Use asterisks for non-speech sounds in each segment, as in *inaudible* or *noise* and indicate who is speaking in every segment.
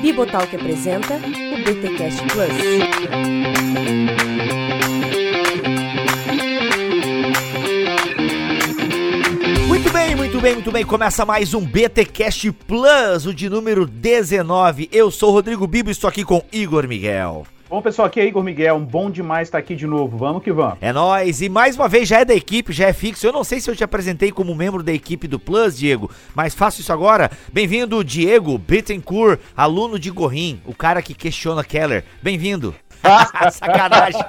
Speaker 1: Bibotalk apresenta o BTcast Plus.
Speaker 2: Muito bem, muito bem, muito bem. Começa mais um BTcast Plus, o de número 19. Eu sou Rodrigo Bibo e estou aqui com Igor Miguel.
Speaker 3: Bom, pessoal, aqui é Igor Miguel. Um bom demais estar aqui de novo. Vamos que vamos.
Speaker 2: É nóis. E mais uma vez já é da equipe, já é fixo. Eu não sei se eu te apresentei como membro da equipe do Plus, Diego, mas faço isso agora. Bem-vindo, Diego Bittencourt, aluno de Gorrim, o cara que questiona Keller. Bem-vindo. *laughs*
Speaker 4: Sacanagem.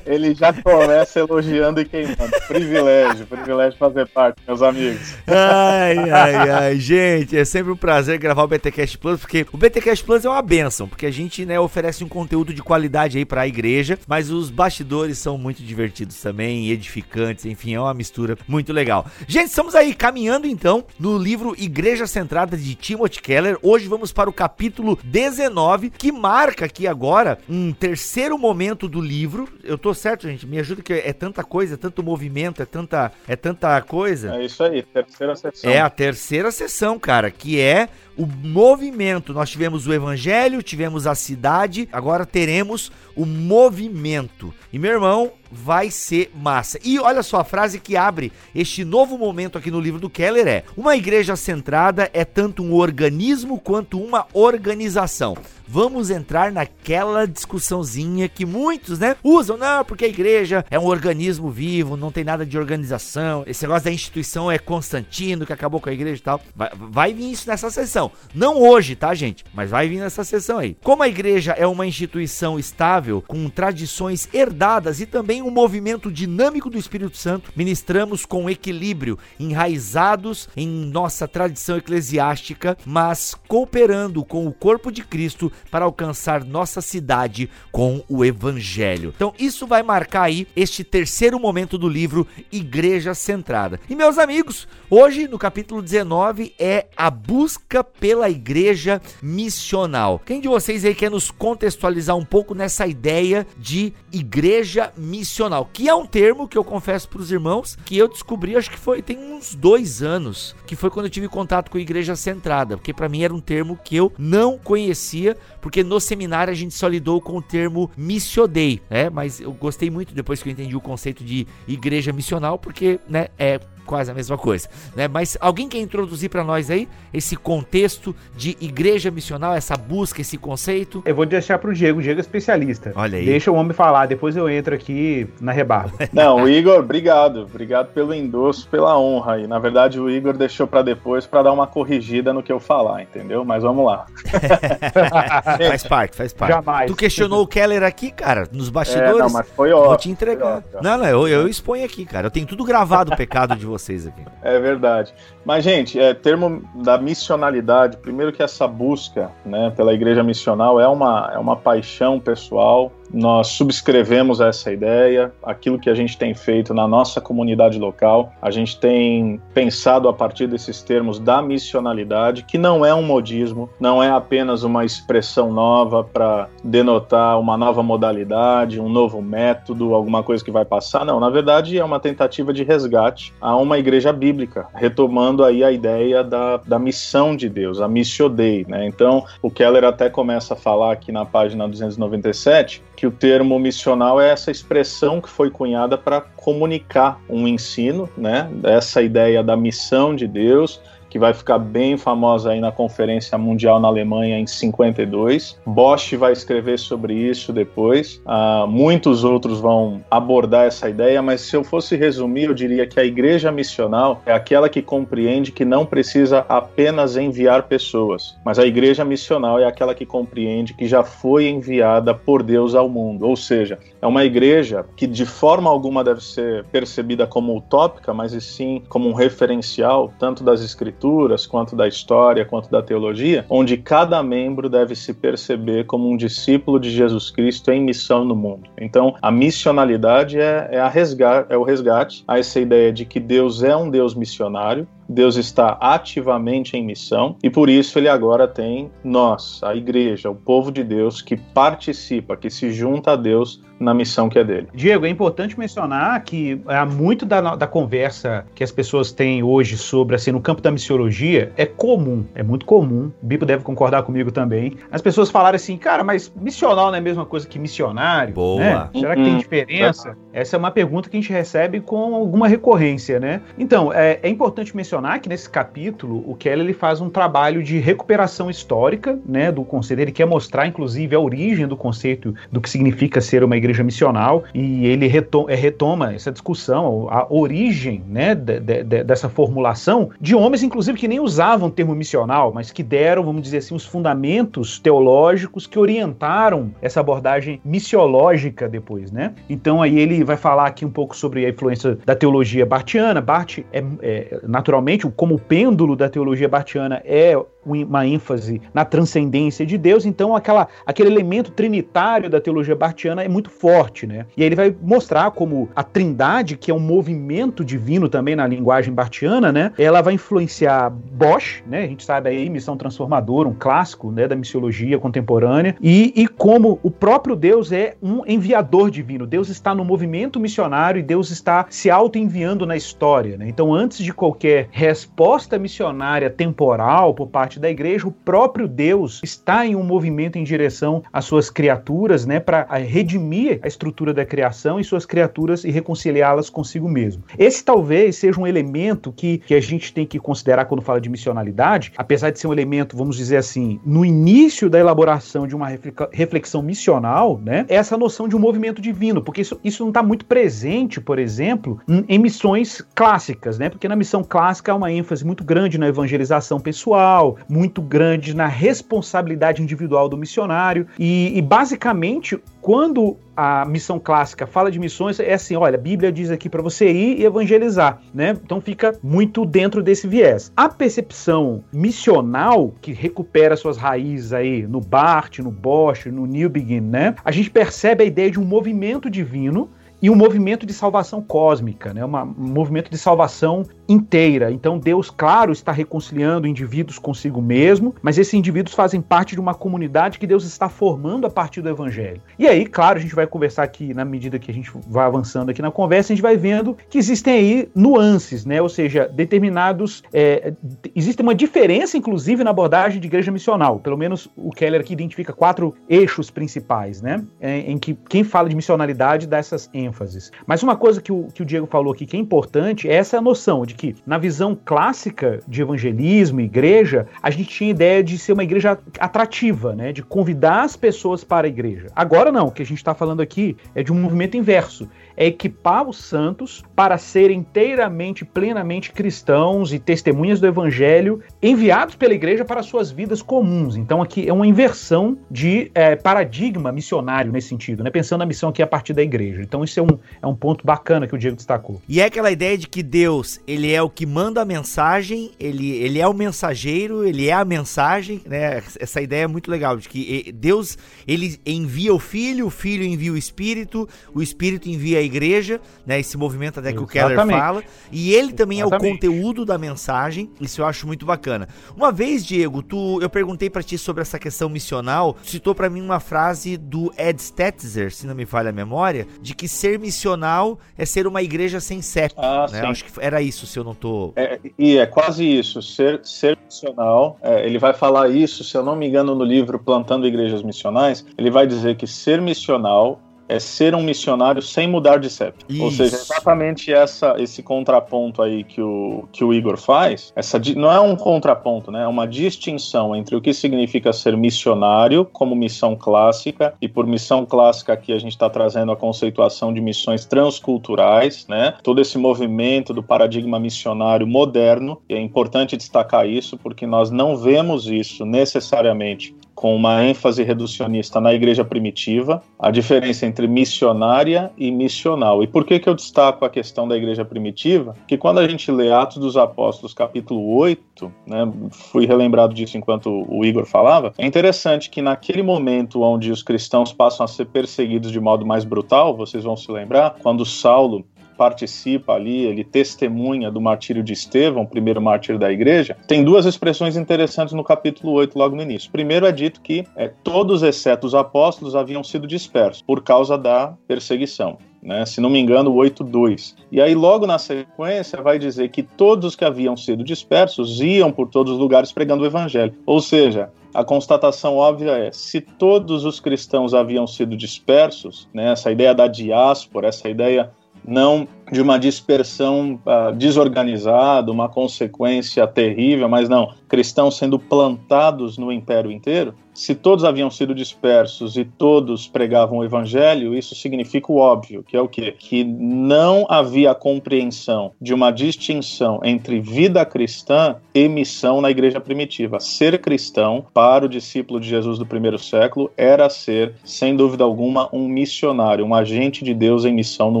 Speaker 4: Ele já começa elogiando e queimando. Privilégio, privilégio fazer parte, meus amigos.
Speaker 2: Ai, ai, ai, gente, é sempre um prazer gravar o BTcast Plus, porque o BTcast Plus é uma benção, porque a gente, né, oferece um conteúdo de qualidade aí para a igreja, mas os bastidores são muito divertidos também, edificantes, enfim, é uma mistura muito legal. Gente, estamos aí caminhando então no livro Igreja Centrada de Timothy Keller. Hoje vamos para o capítulo 19, que marca aqui agora um terceiro terceiro momento do livro. Eu tô certo, gente? Me ajuda que é tanta coisa, é tanto movimento, é tanta, é tanta coisa.
Speaker 4: É isso aí, terceira sessão.
Speaker 2: É a terceira sessão, cara, que é o movimento. Nós tivemos o evangelho, tivemos a cidade, agora teremos o movimento. E meu irmão, vai ser massa. E olha só a frase que abre este novo momento aqui no livro do Keller é: Uma igreja centrada é tanto um organismo quanto uma organização. Vamos entrar naquela discussãozinha que muitos, né, usam, não, porque a igreja é um organismo vivo, não tem nada de organização. Esse negócio da instituição é Constantino que acabou com a igreja e tal. Vai, vai vir isso nessa sessão. Não hoje, tá, gente? Mas vai vir nessa sessão aí. Como a igreja é uma instituição estável, com tradições herdadas e também um movimento dinâmico do Espírito Santo, ministramos com equilíbrio, enraizados em nossa tradição eclesiástica, mas cooperando com o corpo de Cristo para alcançar nossa cidade com o evangelho. Então, isso vai marcar aí este terceiro momento do livro Igreja Centrada. E meus amigos, hoje no capítulo 19 é a busca pela igreja missional. Quem de vocês aí quer nos contextualizar um pouco nessa ideia de igreja missional, que é um termo que eu confesso para os irmãos que eu descobri, acho que foi tem uns dois anos, que foi quando eu tive contato com a igreja centrada, porque para mim era um termo que eu não conhecia, porque no seminário a gente só lidou com o termo missiodei, né? Mas eu gostei muito depois que eu entendi o conceito de igreja missional, porque, né, é quase a mesma coisa, né? Mas alguém quer introduzir para nós aí esse contexto de igreja missional, essa busca, esse conceito?
Speaker 3: Eu vou deixar pro Diego, o Diego é especialista.
Speaker 2: Olha aí.
Speaker 3: Deixa o homem falar, depois eu entro aqui na rebarba. *laughs*
Speaker 4: Não, Igor, obrigado, obrigado pelo endosso, pela honra aí. Na verdade, o Igor deixou para depois para dar uma corrigida no que eu falar, entendeu? Mas vamos lá. *laughs*
Speaker 2: faz *laughs* parte, faz parte.
Speaker 3: Jamais.
Speaker 2: Tu questionou o Keller aqui, cara, nos bastidores?
Speaker 4: É, não, mas foi ótimo.
Speaker 2: Vou te entregar.
Speaker 4: Ótimo.
Speaker 2: Não, não, eu, eu exponho aqui, cara. Eu tenho tudo gravado o pecado de vocês aqui.
Speaker 4: É verdade. Mas, gente, é termo da missionalidade, primeiro que essa busca né, pela igreja missional é uma, é uma paixão pessoal. Nós subscrevemos essa ideia, aquilo que a gente tem feito na nossa comunidade local. A gente tem pensado a partir desses termos da missionalidade, que não é um modismo, não é apenas uma expressão nova para denotar uma nova modalidade, um novo método, alguma coisa que vai passar. Não, na verdade é uma tentativa de resgate a uma igreja bíblica, retomando aí a ideia da, da missão de Deus, a missio Dei, né? Então, o Keller até começa a falar aqui na página 297 que o termo missional é essa expressão que foi cunhada para comunicar um ensino, né? Essa ideia da missão de Deus, que vai ficar bem famosa aí na Conferência Mundial na Alemanha em 52. Bosch vai escrever sobre isso depois. Uh, muitos outros vão abordar essa ideia, mas se eu fosse resumir, eu diria que a igreja missional é aquela que compreende que não precisa apenas enviar pessoas, mas a igreja missional é aquela que compreende que já foi enviada por Deus ao mundo. Ou seja, é uma igreja que de forma alguma deve ser percebida como utópica, mas sim como um referencial tanto das escrituras quanto da história, quanto da teologia, onde cada membro deve se perceber como um discípulo de Jesus Cristo em missão no mundo. Então, a missionalidade é, é, resgate, é o resgate a essa ideia de que Deus é um Deus missionário, Deus está ativamente em missão e por isso ele agora tem nós, a igreja, o povo de Deus que participa, que se junta a Deus na missão que é dele.
Speaker 3: Diego, é importante mencionar que há muito da, da conversa que as pessoas têm hoje sobre, assim, no campo da missiologia, é comum, é muito comum, o Bipo deve concordar comigo também, as pessoas falarem assim, cara, mas missional não é a mesma coisa que missionário?
Speaker 2: Boa.
Speaker 3: Né? Será que tem diferença? Essa é uma pergunta que a gente recebe com alguma recorrência, né? Então, é, é importante mencionar que nesse capítulo, o Keller ele faz um trabalho de recuperação histórica, né, do conceito, ele quer mostrar, inclusive, a origem do conceito do que significa ser uma igreja missional, e ele retoma, é, retoma essa discussão, a origem né, de, de, dessa formulação, de homens, inclusive, que nem usavam o termo missional, mas que deram, vamos dizer assim, os fundamentos teológicos que orientaram essa abordagem missiológica depois, né? Então aí ele vai falar aqui um pouco sobre a influência da teologia bartiana. Bart é, é naturalmente, como o pêndulo da teologia bartiana é uma ênfase na transcendência de Deus, então aquela, aquele elemento trinitário da teologia bartiana é muito forte, né? E aí ele vai mostrar como a trindade, que é um movimento divino também na linguagem bartiana, né? Ela vai influenciar Bosch, né? A gente sabe aí, missão transformadora, um clássico, né, da missiologia contemporânea, e, e como o próprio Deus é um enviador divino. Deus está no movimento missionário e Deus está se auto-enviando na história, né? Então, antes de qualquer resposta missionária temporal por parte parte da igreja, o próprio Deus está em um movimento em direção às suas criaturas, né, para redimir a estrutura da criação e suas criaturas e reconciliá-las consigo mesmo. Esse talvez seja um elemento que, que a gente tem que considerar quando fala de missionalidade, apesar de ser um elemento, vamos dizer assim, no início da elaboração de uma reflexão missional, né, é essa noção de um movimento divino, porque isso, isso não está muito presente, por exemplo, em missões clássicas, né, porque na missão clássica há uma ênfase muito grande na evangelização pessoal, muito grande na responsabilidade individual do missionário. E, e, basicamente, quando a missão clássica fala de missões, é assim: olha, a Bíblia diz aqui para você ir e evangelizar, né? Então fica muito dentro desse viés. A percepção missional, que recupera suas raízes aí no Barth, no Bosch, no Newbegin, né? A gente percebe a ideia de um movimento divino e um movimento de salvação cósmica, né? Uma, um movimento de salvação inteira. Então Deus, claro, está reconciliando indivíduos consigo mesmo, mas esses indivíduos fazem parte de uma comunidade que Deus está formando a partir do Evangelho. E aí, claro, a gente vai conversar aqui na medida que a gente vai avançando aqui na conversa, a gente vai vendo que existem aí nuances, né? Ou seja, determinados é, existe uma diferença, inclusive, na abordagem de igreja missional. Pelo menos o Keller aqui identifica quatro eixos principais, né? Em, em que quem fala de missionalidade dá essas ênfases ênfases. Mas uma coisa que o, que o Diego falou aqui que é importante é essa noção de que, na visão clássica de evangelismo, igreja, a gente tinha ideia de ser uma igreja atrativa, né? De convidar as pessoas para a igreja. Agora não, o que a gente está falando aqui é de um movimento inverso é equipar os santos para serem inteiramente, plenamente cristãos e testemunhas do evangelho enviados pela igreja para suas vidas comuns. Então aqui é uma inversão de é, paradigma missionário nesse sentido, né? Pensando na missão aqui a partir da igreja. Então isso é um, é um ponto bacana que o Diego destacou.
Speaker 2: E é aquela ideia de que Deus, ele é o que manda a mensagem, ele, ele é o mensageiro, ele é a mensagem, né? Essa ideia é muito legal, de que Deus, ele envia o Filho, o Filho envia o Espírito, o Espírito envia a igreja, né? Esse movimento até que Exatamente. o Keller fala. E ele também Exatamente. é o conteúdo da mensagem. Isso eu acho muito bacana. Uma vez, Diego, tu, eu perguntei para ti sobre essa questão missional. Citou para mim uma frase do Ed Stetzer, se não me falha a memória, de que ser missional é ser uma igreja sem CEP. Ah, né? Acho que era isso, se eu não tô.
Speaker 4: É, e é quase isso. Ser, ser missional, é, ele vai falar isso, se eu não me engano, no livro Plantando Igrejas Missionais. Ele vai dizer que ser missional é ser um missionário sem mudar de CEP. Isso. Ou seja, exatamente essa, esse contraponto aí que o, que o Igor faz, essa não é um contraponto, né? É uma distinção entre o que significa ser missionário como missão clássica, e por missão clássica aqui a gente está trazendo a conceituação de missões transculturais, né? Todo esse movimento do paradigma missionário moderno, e é importante destacar isso porque nós não vemos isso necessariamente com uma ênfase reducionista na igreja primitiva, a diferença entre missionária e missional. E por que, que eu destaco a questão da igreja primitiva? Que quando a gente lê Atos dos Apóstolos, capítulo 8, né, fui relembrado disso enquanto o Igor falava, é interessante que naquele momento onde os cristãos passam a ser perseguidos de modo mais brutal, vocês vão se lembrar, quando Saulo participa ali, ele testemunha do martírio de Estevão, primeiro mártir da igreja, tem duas expressões interessantes no capítulo 8, logo no início. Primeiro é dito que é, todos, exceto os apóstolos, haviam sido dispersos por causa da perseguição. Né, se não me engano, 8.2. E aí, logo na sequência, vai dizer que todos os que haviam sido dispersos iam por todos os lugares pregando o evangelho. Ou seja, a constatação óbvia é: se todos os cristãos haviam sido dispersos, né, essa ideia da diáspora, essa ideia não de uma dispersão uh, desorganizada, uma consequência terrível, mas não, cristãos sendo plantados no império inteiro, se todos haviam sido dispersos e todos pregavam o evangelho, isso significa o óbvio, que é o quê? Que não havia compreensão de uma distinção entre vida cristã e missão na igreja primitiva. Ser cristão, para o discípulo de Jesus do primeiro século, era ser, sem dúvida alguma, um missionário, um agente de Deus em missão no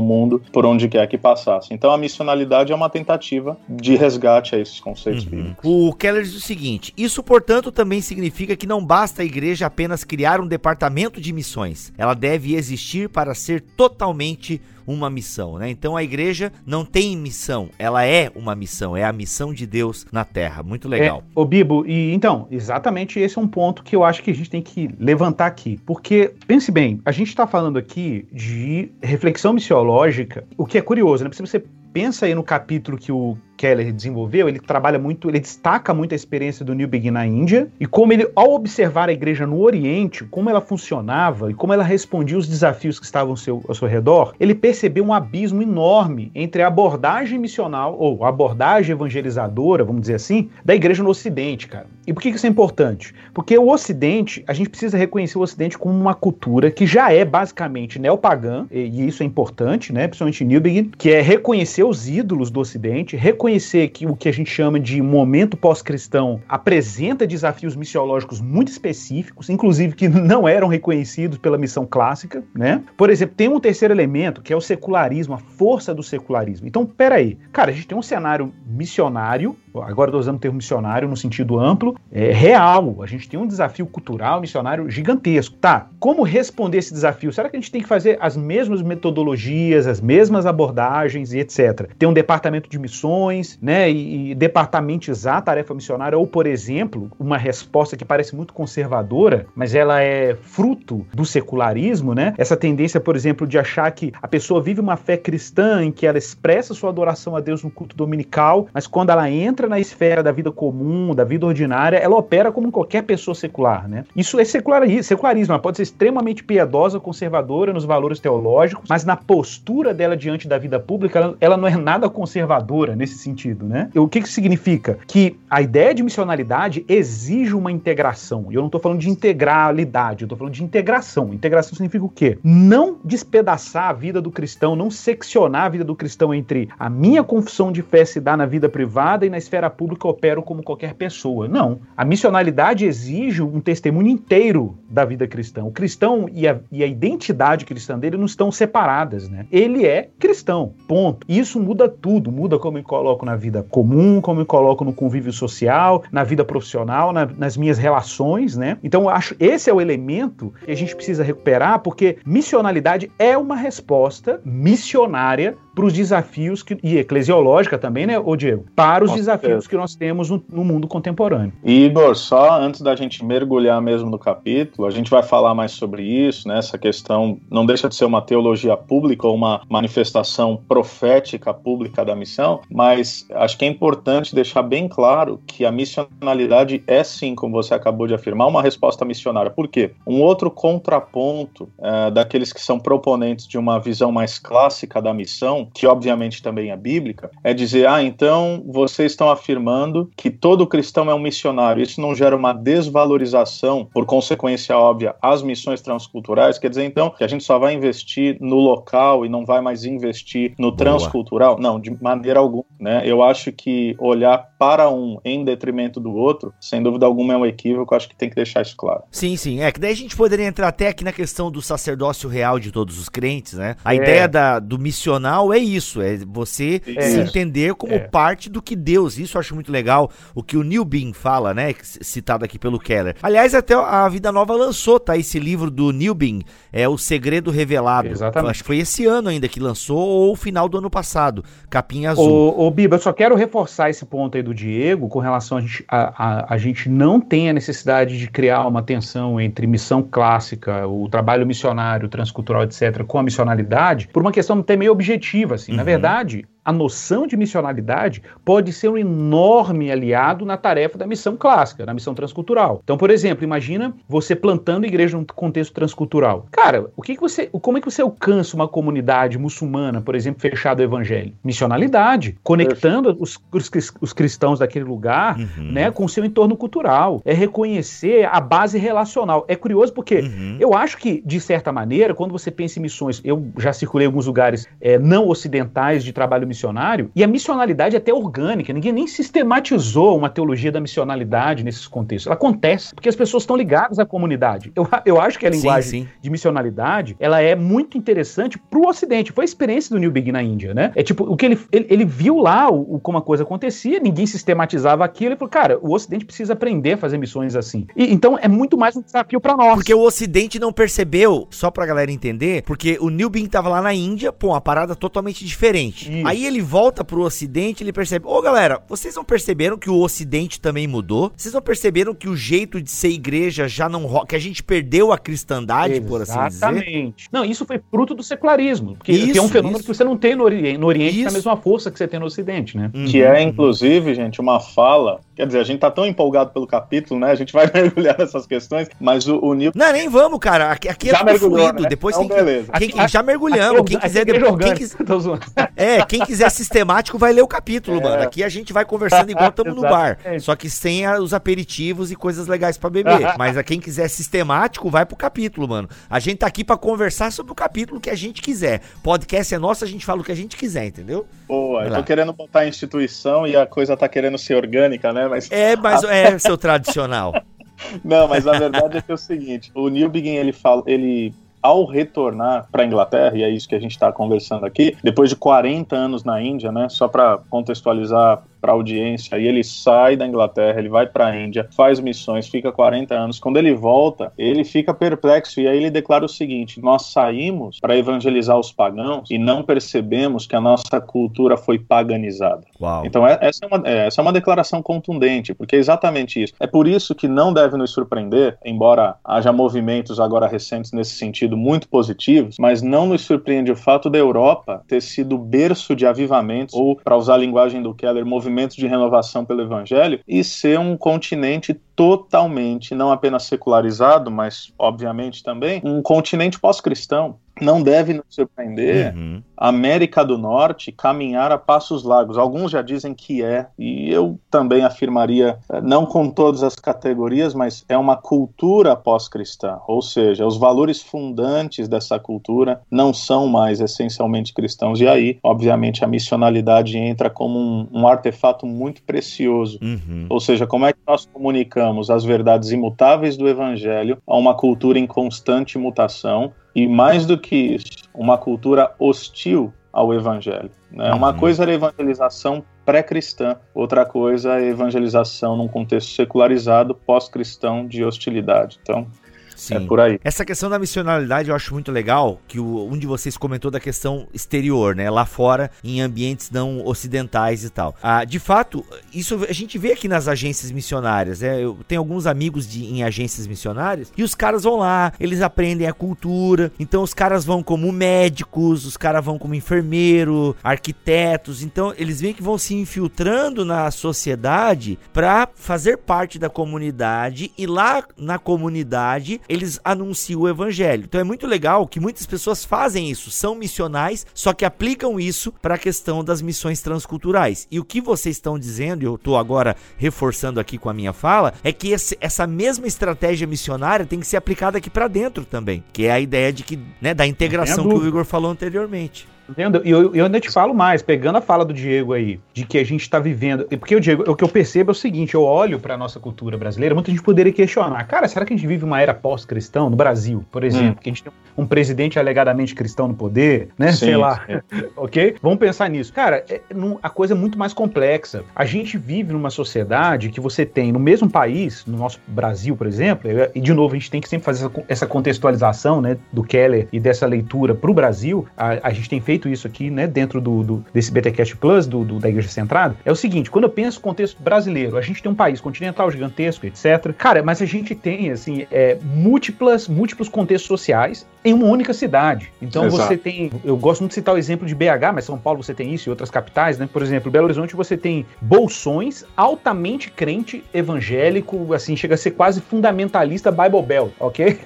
Speaker 4: mundo, por onde quer que passasse. Então a missionalidade é uma tentativa de resgate a esses conceitos uhum. bíblicos.
Speaker 2: O Keller diz o seguinte: isso, portanto, também significa que não basta a igreja apenas criar um departamento de missões. Ela deve existir para ser totalmente uma missão, né? Então a igreja não tem missão, ela é uma missão, é a missão de Deus na terra. Muito legal.
Speaker 3: É, ô Bibo, e então, exatamente esse é um ponto que eu acho que a gente tem que levantar aqui. Porque, pense bem, a gente está falando aqui de reflexão missiológica, o que é curioso, né? Se você pensa aí no capítulo que o Keller desenvolveu, ele trabalha muito, ele destaca muito a experiência do New Begin na Índia e como ele, ao observar a igreja no Oriente, como ela funcionava e como ela respondia os desafios que estavam ao seu, ao seu redor, ele percebeu um abismo enorme entre a abordagem missional ou a abordagem evangelizadora, vamos dizer assim, da igreja no Ocidente, cara. E por que isso é importante? Porque o Ocidente, a gente precisa reconhecer o Ocidente como uma cultura que já é basicamente neopagã, e, e isso é importante, né, principalmente New Begin, que é reconhecer os ídolos do Ocidente, reconhecer reconhecer que o que a gente chama de momento pós-cristão apresenta desafios missiológicos muito específicos, inclusive que não eram reconhecidos pela missão clássica, né? Por exemplo, tem um terceiro elemento que é o secularismo, a força do secularismo. Então, peraí, cara, a gente tem um cenário missionário agora estou usando o termo missionário no sentido amplo, é real. A gente tem um desafio cultural missionário gigantesco. Tá, como responder esse desafio? Será que a gente tem que fazer as mesmas metodologias, as mesmas abordagens e etc? Tem um departamento de missões, né, e, e departamentizar a tarefa missionária, ou, por exemplo, uma resposta que parece muito conservadora, mas ela é fruto do secularismo, né? Essa tendência, por exemplo, de achar que a pessoa vive uma fé cristã em que ela expressa sua adoração a Deus no culto dominical, mas quando ela entra entra na esfera da vida comum, da vida ordinária, ela opera como qualquer pessoa secular, né? Isso é secularismo, secularismo ela pode ser extremamente piedosa, conservadora nos valores teológicos, mas na postura dela diante da vida pública, ela, ela não é nada conservadora nesse sentido, né? O que que significa? Que a ideia de missionalidade exige uma integração. E eu não estou falando de integralidade, eu estou falando de integração. Integração significa o quê? Não despedaçar a vida do cristão, não seccionar a vida do cristão entre a minha confissão de fé se dá na vida privada e na esfera esfera pública operam como qualquer pessoa. Não. A missionalidade exige um testemunho inteiro da vida cristã. O cristão e a, e a identidade cristã dele não estão separadas, né? Ele é cristão, ponto. E isso muda tudo. Muda como eu coloco na vida comum, como eu coloco no convívio social, na vida profissional, na, nas minhas relações, né? Então, acho esse é o elemento que a gente precisa recuperar, porque missionalidade é uma resposta missionária para os desafios que, e eclesiológica também, né, ô Diego? Para os desafios que nós temos no, no, mundo contemporâneo.
Speaker 4: Igor, só antes da gente mergulhar mesmo no capítulo, a gente vai falar mais sobre isso, né? Essa questão não deixa de ser uma teologia pública ou uma manifestação profética pública da missão, mas acho que é importante deixar bem claro que a missionalidade é sim, como você acabou de afirmar, uma resposta missionária. Por quê? Um outro contraponto é, daqueles que são proponentes de uma visão mais clássica da missão que obviamente também é bíblica, é dizer: ah, então vocês estão afirmando que todo cristão é um missionário. Isso não gera uma desvalorização, por consequência óbvia, às missões transculturais? Quer dizer, então, que a gente só vai investir no local e não vai mais investir no transcultural? Não, de maneira alguma. Né? Eu acho que olhar para um em detrimento do outro, sem dúvida alguma, é um equívoco. Acho que tem que deixar isso claro.
Speaker 2: Sim, sim. É que daí a gente poderia entrar até aqui na questão do sacerdócio real de todos os crentes, né? A é. ideia da, do missional é isso, é você
Speaker 3: É.
Speaker 2: se entender como
Speaker 3: É.
Speaker 2: parte do que Deus. Isso eu acho muito legal, o que o Neil Bean fala, né, citado aqui pelo Keller. Aliás, até a Vida Nova lançou, tá, esse livro do Neil Bean, é O Segredo Revelado.
Speaker 3: Exatamente.
Speaker 2: Acho que foi esse ano ainda que lançou, ou final do ano passado, capinha azul.
Speaker 3: Ô, ô Biba, eu só quero reforçar esse ponto aí do Diego com relação a gente, a, a, a gente não tem a necessidade de criar uma tensão entre missão clássica, o trabalho missionário, transcultural, etc., com a missionalidade, por uma questão até meio objetiva, assim. Na
Speaker 2: Uhum.
Speaker 3: verdade, a noção de missionalidade pode ser um enorme aliado na tarefa da missão clássica, na missão transcultural. Então, por exemplo, imagina você plantando igreja num contexto transcultural. Cara, o que, que você, como é que você alcança uma comunidade muçulmana, por exemplo, fechada ao evangelho? Missionalidade, conectando os, os, os cristãos daquele lugar,
Speaker 2: Uhum.
Speaker 3: né, com o seu entorno cultural. É reconhecer a base relacional. É curioso porque
Speaker 2: Uhum.
Speaker 3: eu acho que, de certa maneira, quando você pensa em missões, eu já circulei em alguns lugares é, não ocidentais de trabalho missionário, e a missionalidade é até orgânica, ninguém nem sistematizou uma teologia da missionalidade nesses contextos. Ela acontece porque as pessoas estão ligadas à comunidade. Eu, *laughs* eu acho que a
Speaker 2: Sim,
Speaker 3: linguagem
Speaker 2: sim.
Speaker 3: de missionalidade, ela é muito interessante pro Ocidente. Foi a experiência do New Big na Índia, né? É tipo, o que ele, ele, ele viu lá o, o- como a coisa acontecia, ninguém sistematizava aquilo, ele falou, cara, o Ocidente precisa aprender a fazer missões assim. E, então é muito mais um desafio para nós.
Speaker 2: Porque o Ocidente não percebeu, só pra galera entender, porque o Neil Bean tava lá na Índia, pô, uma parada totalmente diferente.
Speaker 3: Isso.
Speaker 2: Aí ele volta pro Ocidente, ele percebe, ô galera, vocês não perceberam que o Ocidente também mudou? Vocês não perceberam que o jeito de ser igreja já não rola, que a gente perdeu a cristandade, por assim dizer?
Speaker 3: Exatamente. Não, isso foi fruto do secularismo. Porque
Speaker 2: Isso,
Speaker 3: é um fenômeno
Speaker 2: isso.
Speaker 3: que você não tem no Oriente, no Oriente
Speaker 2: Isso.
Speaker 3: a mesma força que você tem no Ocidente, né?
Speaker 2: Uhum,
Speaker 4: Que é, inclusive, gente, uma fala. Quer dizer, a gente tá tão empolgado pelo capítulo, né? A gente vai *laughs* mergulhar nessas questões, mas o, o Neil
Speaker 2: Não, nem vamos, cara. Aqui, aqui é
Speaker 4: já
Speaker 2: tudo
Speaker 4: mergulhou,
Speaker 2: fluido.
Speaker 4: né?
Speaker 2: Depois
Speaker 4: então,
Speaker 2: tem que.
Speaker 4: beleza.
Speaker 2: Quem,
Speaker 3: Aqui-
Speaker 2: já mergulhamos.
Speaker 3: Aqui
Speaker 2: Quem
Speaker 3: é
Speaker 2: quiser, quem
Speaker 3: orgânica.
Speaker 2: quis- *laughs*
Speaker 3: Tô zoando.
Speaker 2: É, quem quiser sistemático vai ler o capítulo,
Speaker 4: É.
Speaker 2: mano. Aqui a gente vai conversando igual estamos no bar. Só que sem a- os aperitivos e coisas legais pra beber. *laughs* Mas a quem quiser sistemático, vai pro capítulo, mano. A gente tá aqui pra conversar sobre o capítulo que a gente quiser. Podcast é nosso, a gente fala o que a gente quiser, entendeu?
Speaker 4: Boa, eu tô querendo botar a instituição e a coisa tá querendo ser orgânica, né? Mas
Speaker 2: É, mas é seu tradicional. *laughs*
Speaker 4: Não, mas a verdade é que é o seguinte: o Neil Begin ele fala, ele ao retornar para a Inglaterra, e é isso que a gente está conversando aqui, depois de 40 anos na Índia, né? Só para contextualizar para a audiência, aí ele sai da Inglaterra, ele vai para a Índia, faz missões, fica 40 anos. Quando ele volta, ele fica perplexo e aí ele declara o seguinte: nós saímos para evangelizar os pagãos e não percebemos que a nossa cultura foi paganizada.
Speaker 2: Uau.
Speaker 4: Então, é- essa é, uma, é, essa é uma declaração contundente, porque é exatamente isso. É por isso que não deve nos surpreender, embora haja movimentos agora recentes nesse sentido muito positivos, mas não nos surpreende o fato da Europa ter sido berço de avivamentos, ou, para usar a linguagem do Keller, movimentos de renovação pelo evangelho, e ser um continente totalmente, não apenas secularizado, mas obviamente também, um continente pós-cristão. Não deve nos surpreender
Speaker 2: Uhum.
Speaker 4: América do Norte caminhar a passos largos. Alguns já dizem que é, e eu também afirmaria, eh, não com todas as categorias, mas é uma cultura pós-cristã. Ou seja, os valores fundantes dessa cultura não são mais essencialmente cristãos. E aí, obviamente, a missionalidade entra como um, um artefato muito precioso.
Speaker 2: Uhum.
Speaker 4: Ou seja, como é que nós comunicamos as verdades imutáveis do Evangelho a uma cultura em constante mutação e, mais do que isso, uma cultura hostil ao Evangelho. Né? Uma
Speaker 2: Uhum.
Speaker 4: coisa era a evangelização pré-cristã, outra coisa é a evangelização num contexto secularizado, pós-cristão de hostilidade. Então,
Speaker 2: Sim.
Speaker 4: é por aí.
Speaker 2: Essa questão da missionalidade eu acho muito legal, que o, um de vocês comentou da questão exterior, né? Lá fora, em ambientes não ocidentais e tal. Ah, de fato, isso a gente vê aqui nas agências missionárias, né? Eu tenho alguns amigos de, em agências missionárias e os caras vão lá, eles aprendem a cultura, então os caras vão como médicos, os caras vão como enfermeiro, arquitetos, então eles veem que vão se infiltrando na sociedade para fazer parte da comunidade e lá na comunidade eles anunciam o evangelho. Então é muito legal que muitas pessoas fazem isso, são missionais, só que aplicam isso para a questão das missões transculturais. E o que vocês estão dizendo, e eu estou agora reforçando aqui com a minha fala, é que esse- essa mesma estratégia missionária tem que ser aplicada aqui para dentro também, que é a ideia de que, né, da integração que o. Igor falou anteriormente.
Speaker 3: Entendeu? E eu, eu ainda te falo mais, pegando a fala do Diego aí, de que a gente está vivendo. Porque o Diego, o que eu percebo é o seguinte: eu olho para nossa cultura brasileira, muita gente poderia questionar, cara, será que a gente vive uma era pós-cristão no Brasil, por exemplo? Hum. Que a gente tem um presidente alegadamente cristão no poder, né? Sim, Sei lá. *laughs* ok? Vamos pensar nisso. Cara, é, a coisa é muito mais complexa. A gente vive numa sociedade que você tem no mesmo país, no nosso Brasil, por exemplo, e de novo, a gente tem que sempre fazer essa contextualização, né, do Keller e dessa leitura para o Brasil. A, a gente tem feito isso aqui, né, dentro do, do desse BTcast Plus, do, do, da Igreja Centrada. É o seguinte, quando eu penso no contexto brasileiro, a gente tem um país continental gigantesco, etc. Cara, mas a gente tem, assim, é, múltiplas, múltiplos contextos sociais em uma única cidade. Então Exato. você tem, eu gosto muito de citar o exemplo de BH, mas São Paulo você tem isso e outras capitais, né? Por exemplo, Belo Horizonte você tem bolsões altamente crente evangélico, assim, chega a ser quase fundamentalista Bible Belt, ok?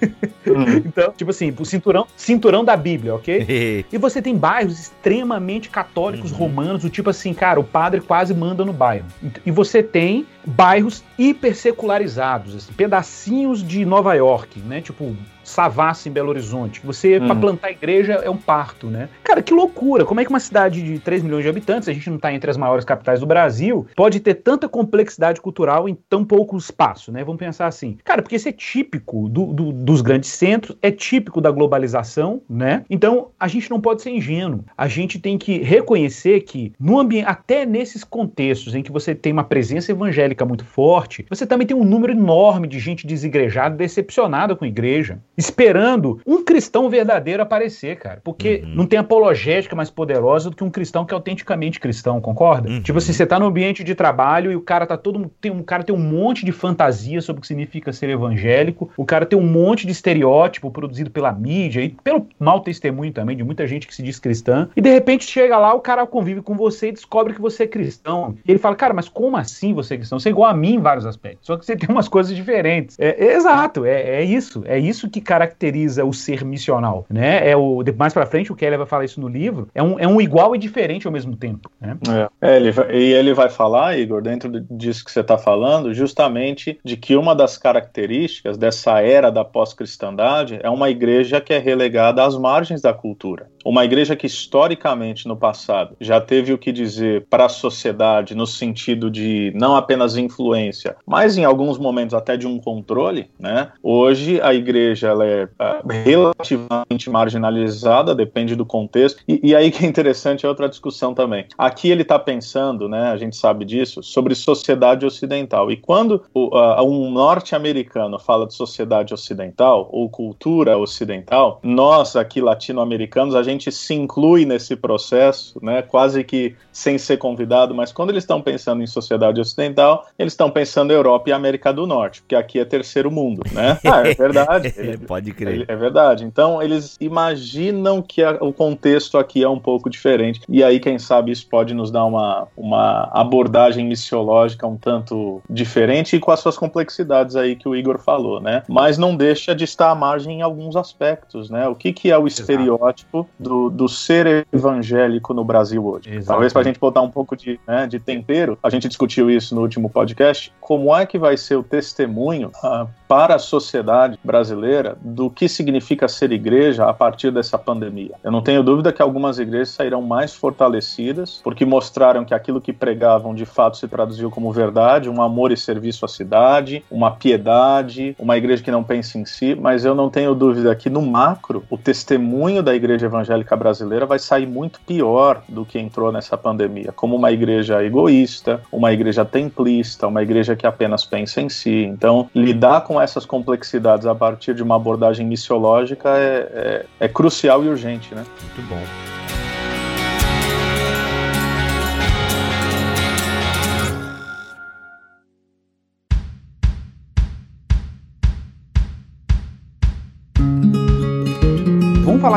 Speaker 3: Uhum. *laughs* então, tipo assim, o cinturão, cinturão da Bíblia, ok? *laughs* e você tem bairros extremamente católicos uhum. romanos, o tipo assim, cara, o padre quase manda no bairro. E você tem bairros hipersecularizados, assim, pedacinhos de Nova York, né? Tipo, Savassi em Belo Horizonte. Você, uhum. para plantar igreja, é um parto, né? Cara, que loucura! Como é que uma cidade de 3 milhões de habitantes, a gente não está entre as maiores capitais do Brasil, pode ter tanta complexidade cultural em tão pouco espaço, né? Vamos pensar assim. Cara, porque isso é típico do, do, dos grandes centros, é típico da globalização, né? Então, a gente não pode ser ingênuo. A gente tem que reconhecer que, no ambiente, até nesses contextos em que você tem uma presença evangélica muito forte, você também tem um número enorme de gente desigrejada, decepcionada com a igreja esperando um cristão verdadeiro aparecer, cara. Porque uhum. não tem apologética mais poderosa do que um cristão que é autenticamente cristão, concorda? Uhum. Tipo assim, você tá no ambiente de trabalho e o cara tá todo. Tem, um cara tem um monte de fantasia sobre o que significa ser evangélico, o cara tem um monte de estereótipo produzido pela mídia e pelo mau testemunho também de muita gente que se diz cristã. E de repente chega lá, o cara convive com você e descobre que você é cristão. E ele fala, cara, mas como assim você é cristão? Você é igual a mim em vários aspectos. Só que você tem umas coisas diferentes. É, é exato, é, é isso. É isso que caracteriza o ser missional, né? É o mais para frente o Keller vai falar isso no livro. É um, é um igual e diferente ao mesmo tempo. Né?
Speaker 4: É. é ele vai, e ele vai falar, Igor, dentro disso que você está falando, justamente de que uma das características dessa era da pós-cristandade é uma igreja que é relegada às margens da cultura. Uma igreja que historicamente no passado já teve o que dizer para a sociedade no sentido de não apenas influência, mas em alguns momentos até de um controle, né? Hoje a igreja ela é uh, relativamente marginalizada, depende do contexto. E, e, aí que é interessante é outra discussão também. Aqui ele está pensando, né, a gente sabe disso, sobre sociedade ocidental. E quando o, uh, um norte-americano fala de sociedade ocidental ou cultura ocidental, nós aqui latino-americanos, a gente se inclui nesse processo, né, quase que sem ser convidado, mas quando eles estão pensando em sociedade ocidental, eles estão pensando Europa e América do Norte, porque aqui é terceiro mundo, né? *laughs* Ah, é verdade. *laughs*
Speaker 2: Pode crer.
Speaker 4: É verdade. Então, eles imaginam que a, o contexto aqui é um pouco diferente. E aí, quem sabe, isso pode nos dar uma, uma abordagem missiológica um tanto diferente e com as suas complexidades aí que o Igor falou, né? Mas não deixa de estar à margem em alguns aspectos, né? O que, que é o estereótipo do, do ser evangélico no Brasil hoje? Talvez para a gente botar um pouco de, né, de tempero, a gente discutiu isso no último podcast, como é que vai ser o testemunho uh, para a sociedade brasileira do que significa ser igreja a partir dessa pandemia. Eu não tenho dúvida que algumas igrejas sairão mais fortalecidas, porque mostraram que aquilo que pregavam de fato se traduziu como verdade, um amor e serviço à cidade, uma piedade, uma igreja que não pensa em si, mas eu não tenho dúvida que no macro, o testemunho da igreja evangélica brasileira vai sair muito pior do que entrou nessa pandemia, como uma igreja egoísta, uma igreja templista, uma igreja que apenas pensa em si. Então, lidar com essas complexidades a partir de uma abordagem missiológica é, é, é crucial e urgente, né?
Speaker 2: Muito bom.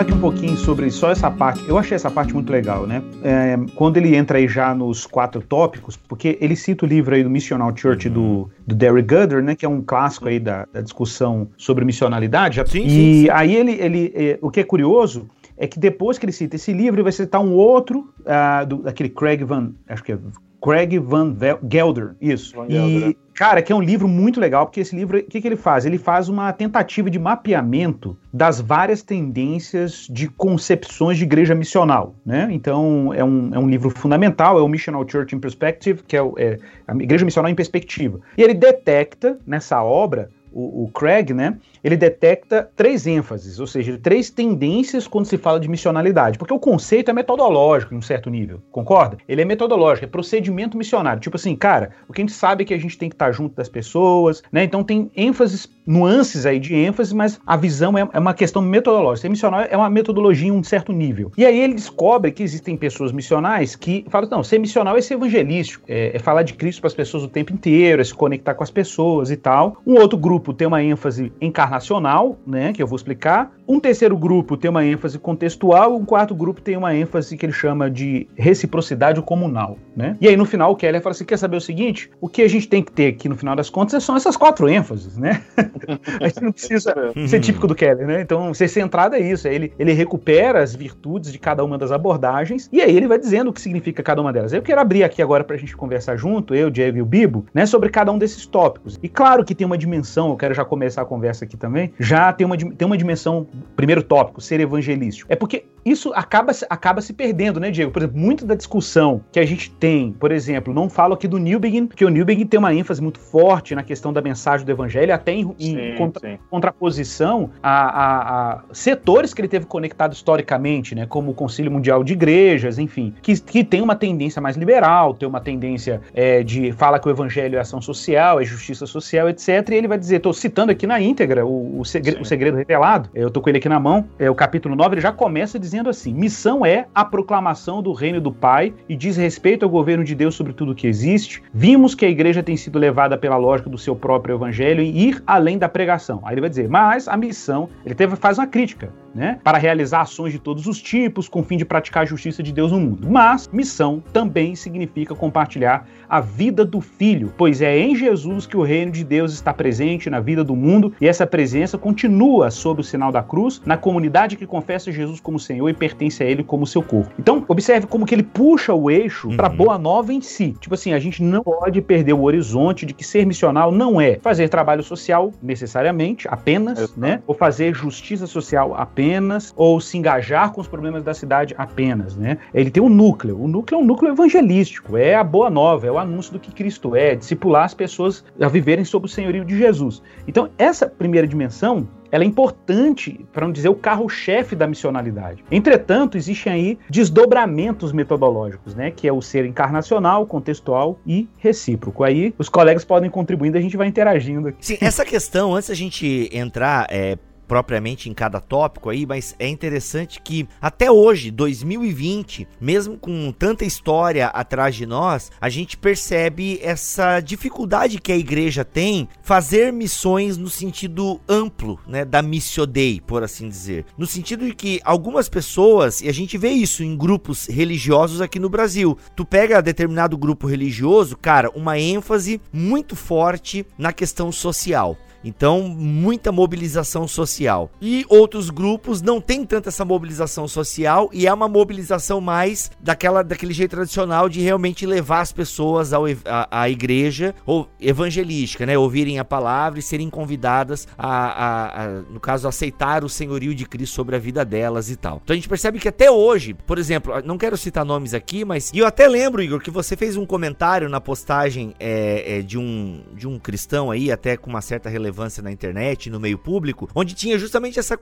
Speaker 3: Falar aqui um pouquinho sobre só essa parte. Eu achei essa parte muito legal, né? É, quando ele entra aí já nos quatro tópicos, porque ele cita o livro aí do Missional Church uhum. do, do Derry Gutter, né? Que é um clássico aí da, da discussão sobre missionalidade. Sim, e sim, sim. aí ele, ele é, o que é curioso é que depois que ele cita esse livro, ele vai citar um outro, uh, do, daquele Craig Van, acho que é Craig Van Gelder, isso. Van Gelder, e, é. cara, que é um livro muito legal, porque esse livro, o que, que ele faz? Ele faz uma tentativa de mapeamento das várias tendências de concepções de igreja missional, né? Então, é um, é um livro fundamental, é o Missional Church in Perspective, que é, é a igreja missional em perspectiva. E ele detecta, nessa obra, o, o Craig, né? Ele detecta três ênfases, ou seja, três tendências quando se fala de missionalidade. Porque o conceito é metodológico em um certo nível, concorda? Ele é metodológico, é procedimento missionário. Tipo assim, cara, o que a gente sabe é que a gente tem que estar junto das pessoas, né? Então tem ênfases, nuances aí de ênfase, mas a visão é, é uma questão metodológica. Ser missionário é uma metodologia em um certo nível. E aí ele descobre que existem pessoas missionais que falam, não, ser missional é ser evangelístico, é, é falar de Cristo para as pessoas o tempo inteiro, é se conectar com as pessoas e tal. Um outro grupo tem uma ênfase encarnacional internacional, né, que eu vou explicar. Um terceiro grupo tem uma ênfase contextual, um quarto grupo tem uma ênfase que ele chama de reciprocidade comunal, né? E aí no final o Keller fala assim, quer saber o seguinte? O que a gente tem que ter aqui no final das contas são essas quatro ênfases, né? *laughs* a gente não precisa ser típico do Keller, né? Então ser centrado é isso, é ele, ele recupera as virtudes de cada uma das abordagens e aí ele vai dizendo o que significa cada uma delas. Eu quero abrir aqui agora para a gente conversar junto, eu, Diego e o Bibo, né, sobre cada um desses tópicos. E claro que tem uma dimensão, eu quero já começar a conversa aqui também, já tem uma, tem uma dimensão, primeiro tópico, ser evangelístico. É porque isso acaba, acaba se perdendo, né, Diego? Por exemplo, muito da discussão que a gente tem, por exemplo, não falo aqui do Newbegin, porque o Newbegin tem uma ênfase muito forte na questão da mensagem do evangelho, até em, sim, em contra, contraposição a, a, a, setores que ele teve conectado historicamente, né, como o Concílio Mundial de Igrejas, enfim, que, que tem uma tendência mais liberal, tem uma tendência é, de fala que o evangelho é ação social, é justiça social, etc. E ele vai dizer, estou citando aqui na íntegra o, o, segre, o segredo revelado, eu estou com ele aqui na mão, é o capítulo 9, ele já começa dizendo dizendo assim: missão é a proclamação do reino do Pai e diz respeito ao governo de Deus sobre tudo que existe. Vimos que a igreja tem sido levada pela lógica do seu próprio evangelho em ir além da pregação. Aí ele vai dizer, mas a missão, ele teve, faz uma crítica né, para realizar ações de todos os tipos, com o fim de praticar a justiça de Deus no mundo. Mas missão também significa compartilhar a vida do Filho, pois é em Jesus que o reino de Deus está presente na vida do mundo e essa presença continua sob o sinal da cruz na comunidade que confessa Jesus como Senhor e pertence a Ele como seu corpo. Então, observe como que ele puxa o eixo uhum. para boa nova em si. Tipo assim, a gente não pode perder o horizonte de que ser missional não é fazer trabalho social necessariamente, apenas, né, ou fazer justiça social apenas apenas ou se engajar com os problemas da cidade apenas, né? Ele tem um núcleo. O núcleo é um núcleo evangelístico, é a boa nova, é o anúncio do que Cristo é, discipular as pessoas a viverem sob o senhorio de Jesus. Então, essa primeira dimensão ela é importante, para não dizer o carro-chefe da missionalidade. Entretanto, existem aí desdobramentos metodológicos, né, que é o ser encarnacional, contextual e recíproco. Aí os colegas podem contribuindo, a gente vai interagindo aqui.
Speaker 2: Sim, essa questão, antes da gente entrar é, propriamente em cada tópico aí, mas é interessante que até hoje, 2020, mesmo com tanta história atrás de nós, a gente percebe essa dificuldade que a igreja tem fazer missões no sentido amplo, né, da missio dei, por assim dizer. No sentido de que algumas pessoas, e a gente vê isso em grupos religiosos aqui no Brasil, tu pega determinado grupo religioso, cara, uma ênfase muito forte na questão social. Então, muita mobilização social. E outros grupos não têm tanta essa mobilização social e é uma mobilização mais daquela, daquele jeito tradicional de realmente levar as pessoas ao, a, à igreja ou evangelística, né? Ouvirem a palavra e serem convidadas a, a, a, no caso, aceitar o senhorio de Cristo sobre a vida delas e tal. Então a gente percebe que até hoje, por exemplo, não quero citar nomes aqui, mas e eu até lembro, Igor, que você fez um comentário na postagem é, é, de, um, de um cristão aí, até com uma certa relevância relevância na internet, no meio público, onde tinha justamente essa,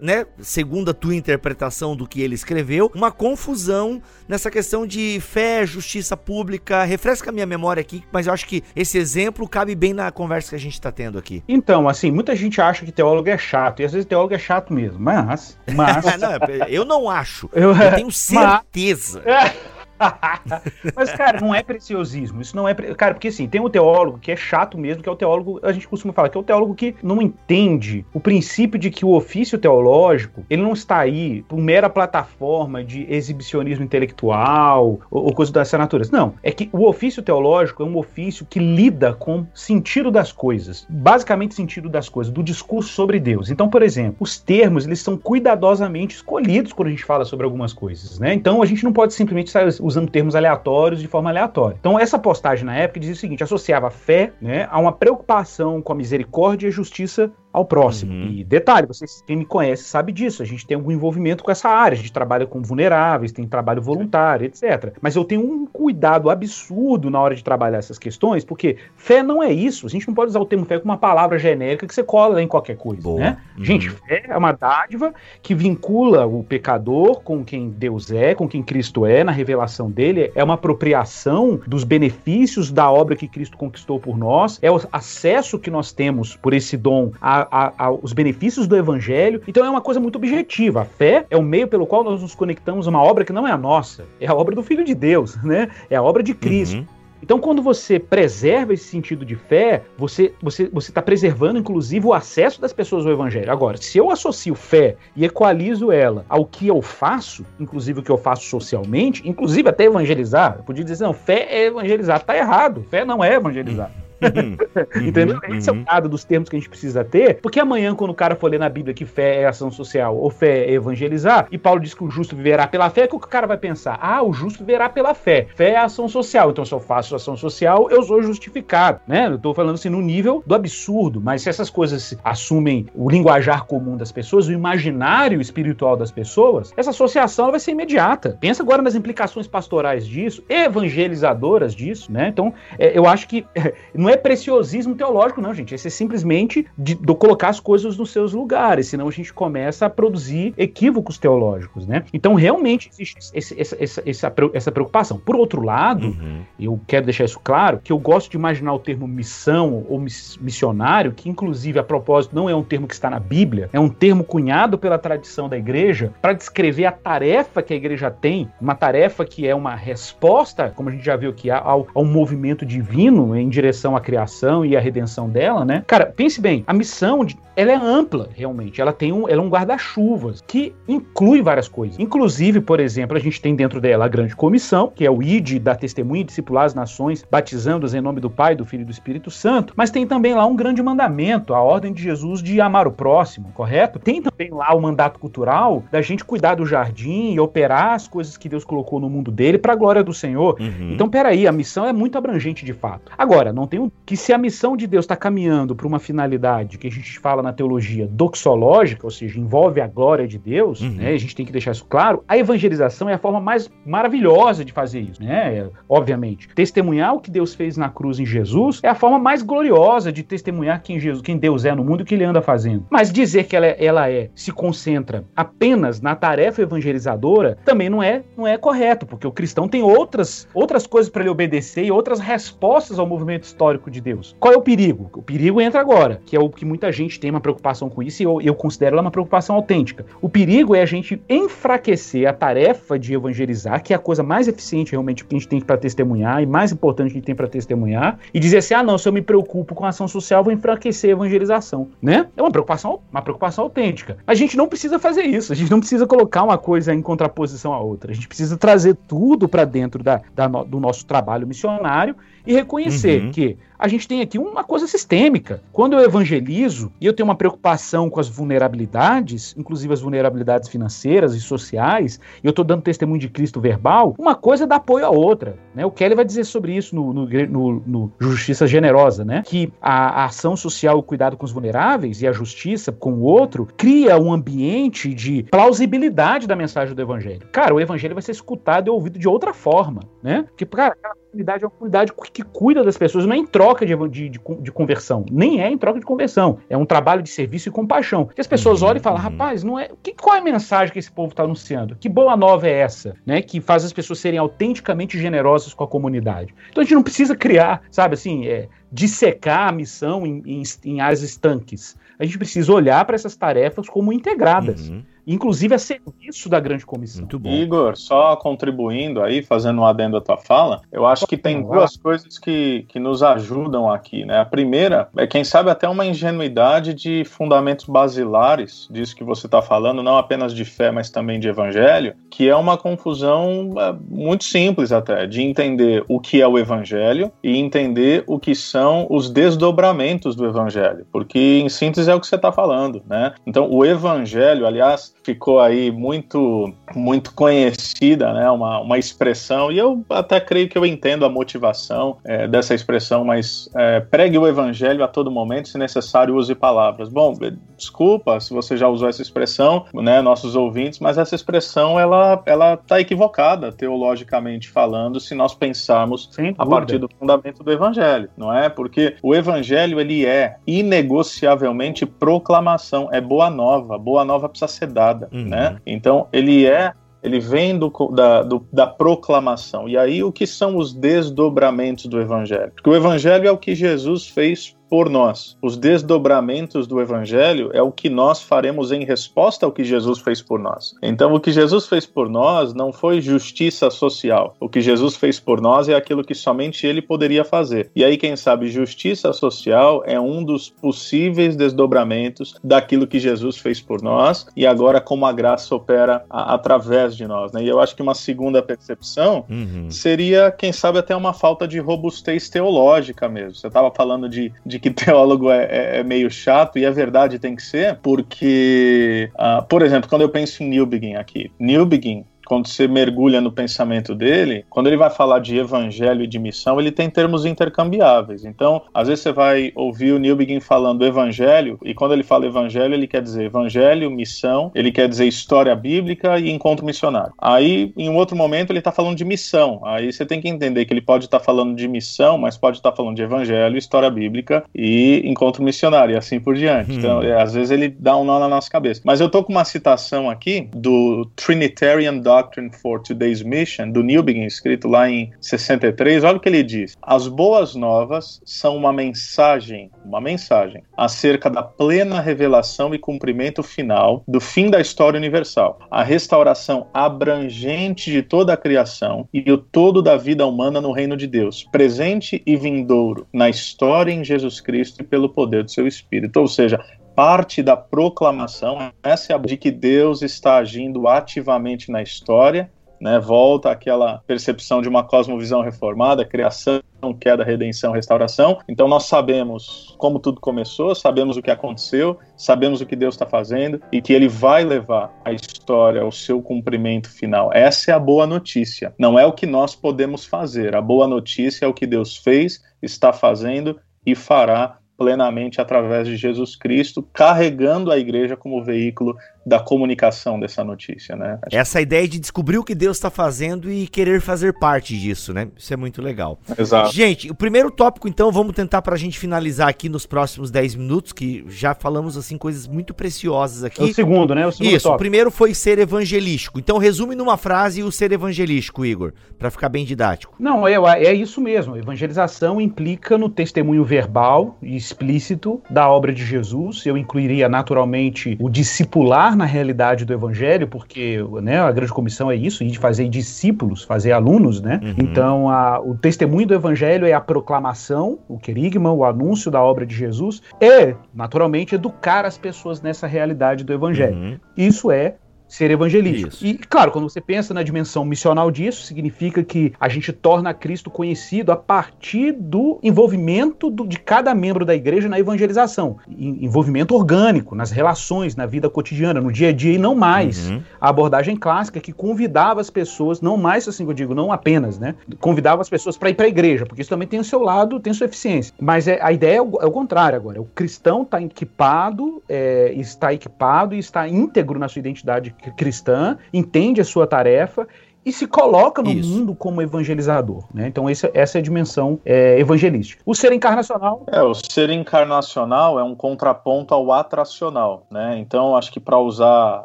Speaker 2: né, segundo a tua interpretação do que ele escreveu, uma confusão nessa questão de fé, justiça pública. Refresca a minha memória aqui, mas eu acho que esse exemplo cabe bem na conversa que a gente está tendo aqui.
Speaker 3: Então, assim, muita gente acha que teólogo é chato, e às vezes teólogo é chato mesmo, mas... mas... *laughs*
Speaker 2: não, eu não acho, eu, eu tenho *laughs* certeza. Mas... *laughs*
Speaker 3: Mas, cara, não é preciosismo. Isso não é. Pre... Cara, porque assim, tem um teólogo que é chato mesmo, que é o teólogo, a gente costuma falar, que é o teólogo que não entende o princípio de que o ofício teológico, ele não está aí por mera plataforma de exibicionismo intelectual ou, ou coisa dessa natureza. Não. É que o ofício teológico é um ofício que lida com sentido das coisas. Basicamente, sentido das coisas, do discurso sobre Deus. Então, por exemplo, os termos, eles são cuidadosamente escolhidos quando a gente fala sobre algumas coisas, né? Então, a gente não pode simplesmente usar usando termos aleatórios de forma aleatória. Então, essa postagem na época dizia o seguinte: associava a fé né, a uma preocupação com a misericórdia e a justiça ao próximo. Uhum. E detalhe, vocês quem me conhece sabe disso. A gente tem algum envolvimento com essa área. A gente trabalha com vulneráveis, tem trabalho voluntário, etc. Mas eu tenho um cuidado absurdo na hora de trabalhar essas questões, porque fé não é isso. A gente não pode usar o termo fé como uma palavra genérica que você cola em qualquer coisa, né? Uhum. Gente, fé é uma dádiva que vincula o pecador com quem Deus é, com quem Cristo é, na revelação dele. É uma apropriação dos benefícios da obra que Cristo conquistou por nós. É o acesso que nós temos por esse dom a a, a, os benefícios do evangelho. Então é uma coisa muito objetiva. A fé é o meio pelo qual nós nos conectamos a uma obra que não é a nossa, é a obra do Filho de Deus, *laughs* né? É a obra de Cristo. Uhum. Então, quando você preserva esse sentido de fé, você você você está preservando, inclusive, o acesso das pessoas ao Evangelho. Agora, se eu associo fé e equalizo ela ao que eu faço, inclusive o que eu faço socialmente, inclusive até evangelizar, eu podia dizer, não, fé é evangelizar. Tá errado. Fé não é evangelizar. Uhum. *laughs* Entendeu? Uhum. Esse é o lado dos termos que a gente precisa ter, porque amanhã, quando o cara for ler na Bíblia que fé é ação social ou fé é evangelizar, e Paulo diz que o justo viverá pela fé, o que o cara vai pensar? Ah, o justo viverá pela fé. Fé é ação social. Então, se eu faço ação social, eu sou justificado. Né? Eu tô falando assim no nível do absurdo, mas se essas coisas assumem o linguajar comum das pessoas, o imaginário espiritual das pessoas, essa associação vai ser imediata. Pensa agora nas implicações pastorais disso, evangelizadoras disso, né? Então, é, eu acho que *laughs* não é preciosismo teológico, não, gente. Esse é simplesmente de, de, colocar as coisas nos seus lugares, senão a gente começa a produzir equívocos teológicos, né? Então, realmente existe esse, essa, essa, essa, preocupação. Por outro lado, uhum. eu quero deixar isso claro, que eu gosto de imaginar o termo missão ou missionário, que inclusive, a propósito, não é um termo que está na Bíblia, é um termo cunhado pela tradição da igreja para descrever a tarefa que a igreja tem, uma tarefa que é uma resposta, como a gente já viu aqui, ao, ao movimento divino em direção a criação e a redenção dela, né? Cara, pense bem, a missão de, ela é ampla, realmente. Ela tem um, ela é um guarda-chuvas que inclui várias coisas. Inclusive, por exemplo, a gente tem dentro dela a grande comissão, que é o ID da testemunha e discipular as nações, batizando-as em nome do Pai, do Filho e do Espírito Santo. Mas tem também lá um grande mandamento, a ordem de Jesus de amar o próximo, correto? Tem também lá o mandato cultural da gente cuidar do jardim e operar as coisas que Deus colocou no mundo dele para a glória do Senhor. Uhum. Então, peraí, a missão é muito abrangente de fato. Agora, não tem um, que se a missão de Deus está caminhando para uma finalidade que a gente fala na teologia doxológica, ou seja, envolve a glória de Deus, uhum. né, a gente tem que deixar isso claro, a evangelização é a forma mais maravilhosa de fazer isso, né? É, obviamente. Testemunhar o que Deus fez na cruz em Jesus é a forma mais gloriosa de testemunhar quem, Jesus, quem Deus é no mundo e o que ele anda fazendo. Mas dizer que ela, é, ela é, se concentra apenas na tarefa evangelizadora também não é, não é correto, porque o cristão tem outras, outras coisas para ele obedecer e outras respostas ao movimento histórico de Deus. Qual é o perigo? O perigo entra agora, que é o que muita gente tem uma preocupação com isso e eu, eu considero ela uma preocupação autêntica. O perigo é a gente enfraquecer a tarefa de evangelizar, que é a coisa mais eficiente realmente que a gente tem para testemunhar e mais importante que a gente tem para testemunhar, e dizer assim: ah, não, se eu me preocupo com a ação social, vou enfraquecer a evangelização, né? É uma preocupação, uma preocupação autêntica. A gente não precisa fazer isso, a gente não precisa colocar uma coisa em contraposição à outra. A gente precisa trazer tudo para dentro da, da no, do nosso trabalho missionário e reconhecer uhum. que a gente tem aqui uma coisa sistêmica. Quando eu evangelizo e eu tenho uma preocupação com as vulnerabilidades, inclusive as vulnerabilidades financeiras e sociais, e eu estou dando testemunho de Cristo verbal, uma coisa dá apoio à outra. Né? O Kelly vai dizer sobre isso no, no, no, no Justiça Generosa, né? que a, a, ação social, o cuidado com os vulneráveis e a justiça com o outro cria um ambiente de plausibilidade da mensagem do evangelho. Cara, o evangelho vai ser escutado e ouvido de outra forma. Né? Porque, cara, aquela comunidade é uma comunidade que cuida das pessoas, não é em troca de, de, de, de, conversão, nem é em troca de conversão. É um trabalho de serviço e compaixão. Que as pessoas uhum, olham e falam, uhum. rapaz, não é. Que, qual é a mensagem que esse povo está anunciando? Que boa nova é essa, né? Que faz as pessoas serem autenticamente generosas com a comunidade. Então a gente não precisa criar, sabe assim, é, dissecar a missão em, em, em áreas estanques. A gente precisa olhar para essas tarefas como integradas. Uhum inclusive a serviço da grande comissão.
Speaker 4: Muito bom. Igor, só contribuindo aí, fazendo um adendo à tua fala, eu acho que tem duas coisas que, que nos ajudam aqui, né? A primeira é, quem sabe, até uma ingenuidade de fundamentos basilares disso que você está falando, não apenas de fé, mas também de evangelho, que é uma confusão é, muito simples até, de entender o que é o evangelho e entender o que são os desdobramentos do evangelho, porque em síntese é o que você está falando, né? Então, o evangelho, aliás, ficou aí muito muito conhecida, né? Uma, uma expressão, e eu até creio que eu entendo a motivação é, dessa expressão, mas é, pregue o evangelho a todo momento, se necessário, use palavras. Bom, desculpa se você já usou essa expressão, né, nossos ouvintes, mas essa expressão ela ela está equivocada teologicamente falando, se nós pensarmos a partir do fundamento do evangelho, não é? Porque o evangelho ele é inegociavelmente proclamação, é boa nova, boa nova precisa ser dada, uhum. né? Então ele é ele vem do, da, do, da proclamação. E aí, o que são os desdobramentos do Evangelho? Porque o Evangelho é o que Jesus fez por nós. Os desdobramentos do evangelho é o que nós faremos em resposta ao que Jesus fez por nós. Então, o que Jesus fez por nós não foi justiça social. O que Jesus fez por nós é aquilo que somente ele poderia fazer. E aí, quem sabe, justiça social é um dos possíveis desdobramentos daquilo que Jesus fez por nós e agora como a graça opera a, através de nós. Né? E eu acho que uma segunda percepção uhum. seria, quem sabe, até uma falta de robustez teológica mesmo. Você estava falando de, de que teólogo é, é, é, meio chato, e a verdade tem que ser, porque, uh, por exemplo, quando eu penso em Newbegin aqui, Newbegin quando você mergulha no pensamento dele, quando ele vai falar de evangelho e de missão, ele tem termos intercambiáveis. Então, às vezes você vai ouvir o Neil Begin falando evangelho, e quando ele fala evangelho, ele quer dizer evangelho, missão, ele quer dizer história bíblica e encontro missionário. Aí, em um outro momento, ele está falando de missão. Aí você tem que entender que ele pode estar tá falando de missão, mas pode estar tá falando de evangelho, história bíblica e encontro missionário, e assim por diante. Hum. Então, é, às vezes ele dá um nó na nossa cabeça. Mas eu tô com uma citação aqui do Trinitarian Doctrine for Today's Mission, do Newbegin, escrito lá em 63, olha o que ele diz. As boas novas são uma mensagem, uma mensagem, acerca da plena revelação e cumprimento final do fim da história universal, a restauração abrangente de toda a criação e o todo da vida humana no reino de Deus, presente e vindouro na história em Jesus Cristo e pelo poder do seu Espírito. Ou seja, parte da proclamação, essa é a de que Deus está agindo ativamente na história, né? Volta aquela percepção de uma cosmovisão reformada, criação, queda, redenção, restauração. Então nós sabemos como tudo começou, sabemos o que aconteceu, sabemos o que Deus está fazendo e que Ele vai levar a história ao seu cumprimento final. Essa é a boa notícia. Não é o que nós podemos fazer. A boa notícia é o que Deus fez, está fazendo e fará plenamente através de Jesus Cristo, carregando a igreja como veículo da comunicação dessa notícia, né?
Speaker 2: Essa ideia de descobrir o que Deus está fazendo e querer fazer parte disso, né? Isso é muito legal.
Speaker 4: Exato.
Speaker 2: Gente, o primeiro tópico, então, vamos tentar para a gente finalizar aqui nos próximos 10 minutos, que já falamos, assim, coisas muito preciosas aqui. É
Speaker 3: o segundo, né?
Speaker 2: O segundo Isso, tópico. o primeiro foi ser evangelístico. Então, resume numa frase o ser evangelístico, Igor, para ficar bem didático.
Speaker 3: Não, é, é isso mesmo. Evangelização implica no testemunho verbal e explícito da obra de Jesus. Eu incluiria, naturalmente, o discipular na realidade do evangelho, porque né, a grande comissão é isso, e de fazer discípulos, fazer alunos, né? Uhum. Então, a, o testemunho do evangelho é a proclamação, o querigma, o anúncio da obra de Jesus, e, naturalmente, educar as pessoas nessa realidade do evangelho. Uhum. Isso é ser evangelístico. Isso. E, claro, quando você pensa na dimensão missional disso, significa que a gente torna Cristo conhecido a partir do envolvimento do, de cada membro da igreja na evangelização. envolvimento orgânico, nas relações, na vida cotidiana, no dia a dia e não mais. Uhum. A abordagem clássica que convidava as pessoas, não mais assim que eu digo, não apenas, né? Convidava as pessoas para ir para a igreja, porque isso também tem o seu lado, tem sua eficiência. Mas é, a ideia é o, é o contrário agora. O cristão está equipado, é, está equipado e está íntegro na sua identidade cristã, entende a sua tarefa e se coloca no Isso. mundo como evangelizador. Né? Então, essa, essa é a dimensão é, evangelística. O ser encarnacional.
Speaker 4: É, o ser encarnacional é um contraponto ao atracional. Né? Então, acho que para usar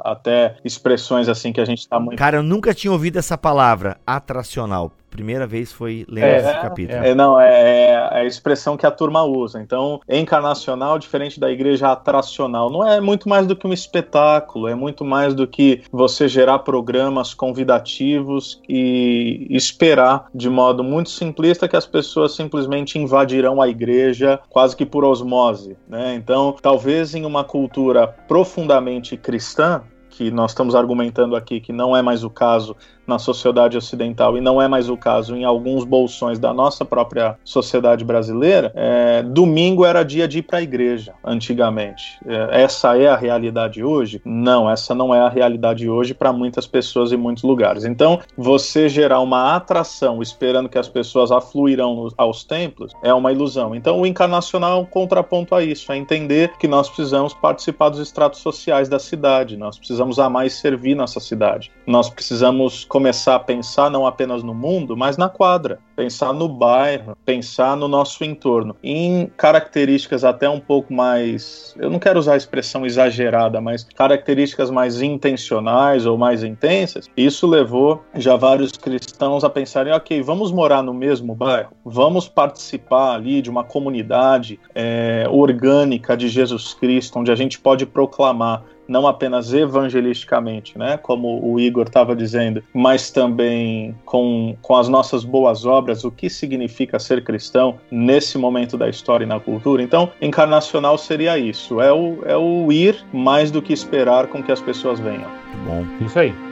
Speaker 4: até expressões assim que a gente está muito.
Speaker 2: Cara, eu nunca tinha ouvido essa palavra, atracional primeira vez foi lendo é, esse capítulo.
Speaker 4: É, não, é, é, a expressão que a turma usa. Então, encarnacional, diferente da igreja atracional, não é muito mais do que um espetáculo, é muito mais do que você gerar programas convidativos e esperar de modo muito simplista que as pessoas simplesmente invadirão a igreja quase que por osmose. Né? Então, talvez em uma cultura profundamente cristã, que nós estamos argumentando aqui que não é mais o caso na sociedade ocidental e não é mais o caso em alguns bolsões da nossa própria sociedade brasileira, é, domingo era dia de ir para a igreja, antigamente. É, essa é a realidade hoje? Não, essa não é a realidade hoje para muitas pessoas em muitos lugares. Então, você gerar uma atração esperando que as pessoas afluirão aos templos é uma ilusão. Então, o encarnacional é um contraponto a isso, é entender que nós precisamos participar dos estratos sociais da cidade, nós precisamos amar e servir nossa cidade. Nós precisamos começar a pensar não apenas no mundo, mas na quadra, pensar no bairro, pensar no nosso entorno, em características até um pouco mais, eu não quero usar a expressão exagerada, mas características mais intencionais ou mais intensas. Isso levou já vários cristãos a pensarem, ok, vamos morar no mesmo bairro, vamos participar ali de uma comunidade é, orgânica de Jesus Cristo, onde a gente pode proclamar não apenas evangelisticamente, né, como o Igor estava dizendo, mas também com, com as nossas boas obras, o que significa ser cristão nesse momento da história e na cultura. Então, encarnacional seria isso, é o, é o ir mais do que esperar com que as pessoas venham.
Speaker 3: Bom. Isso aí.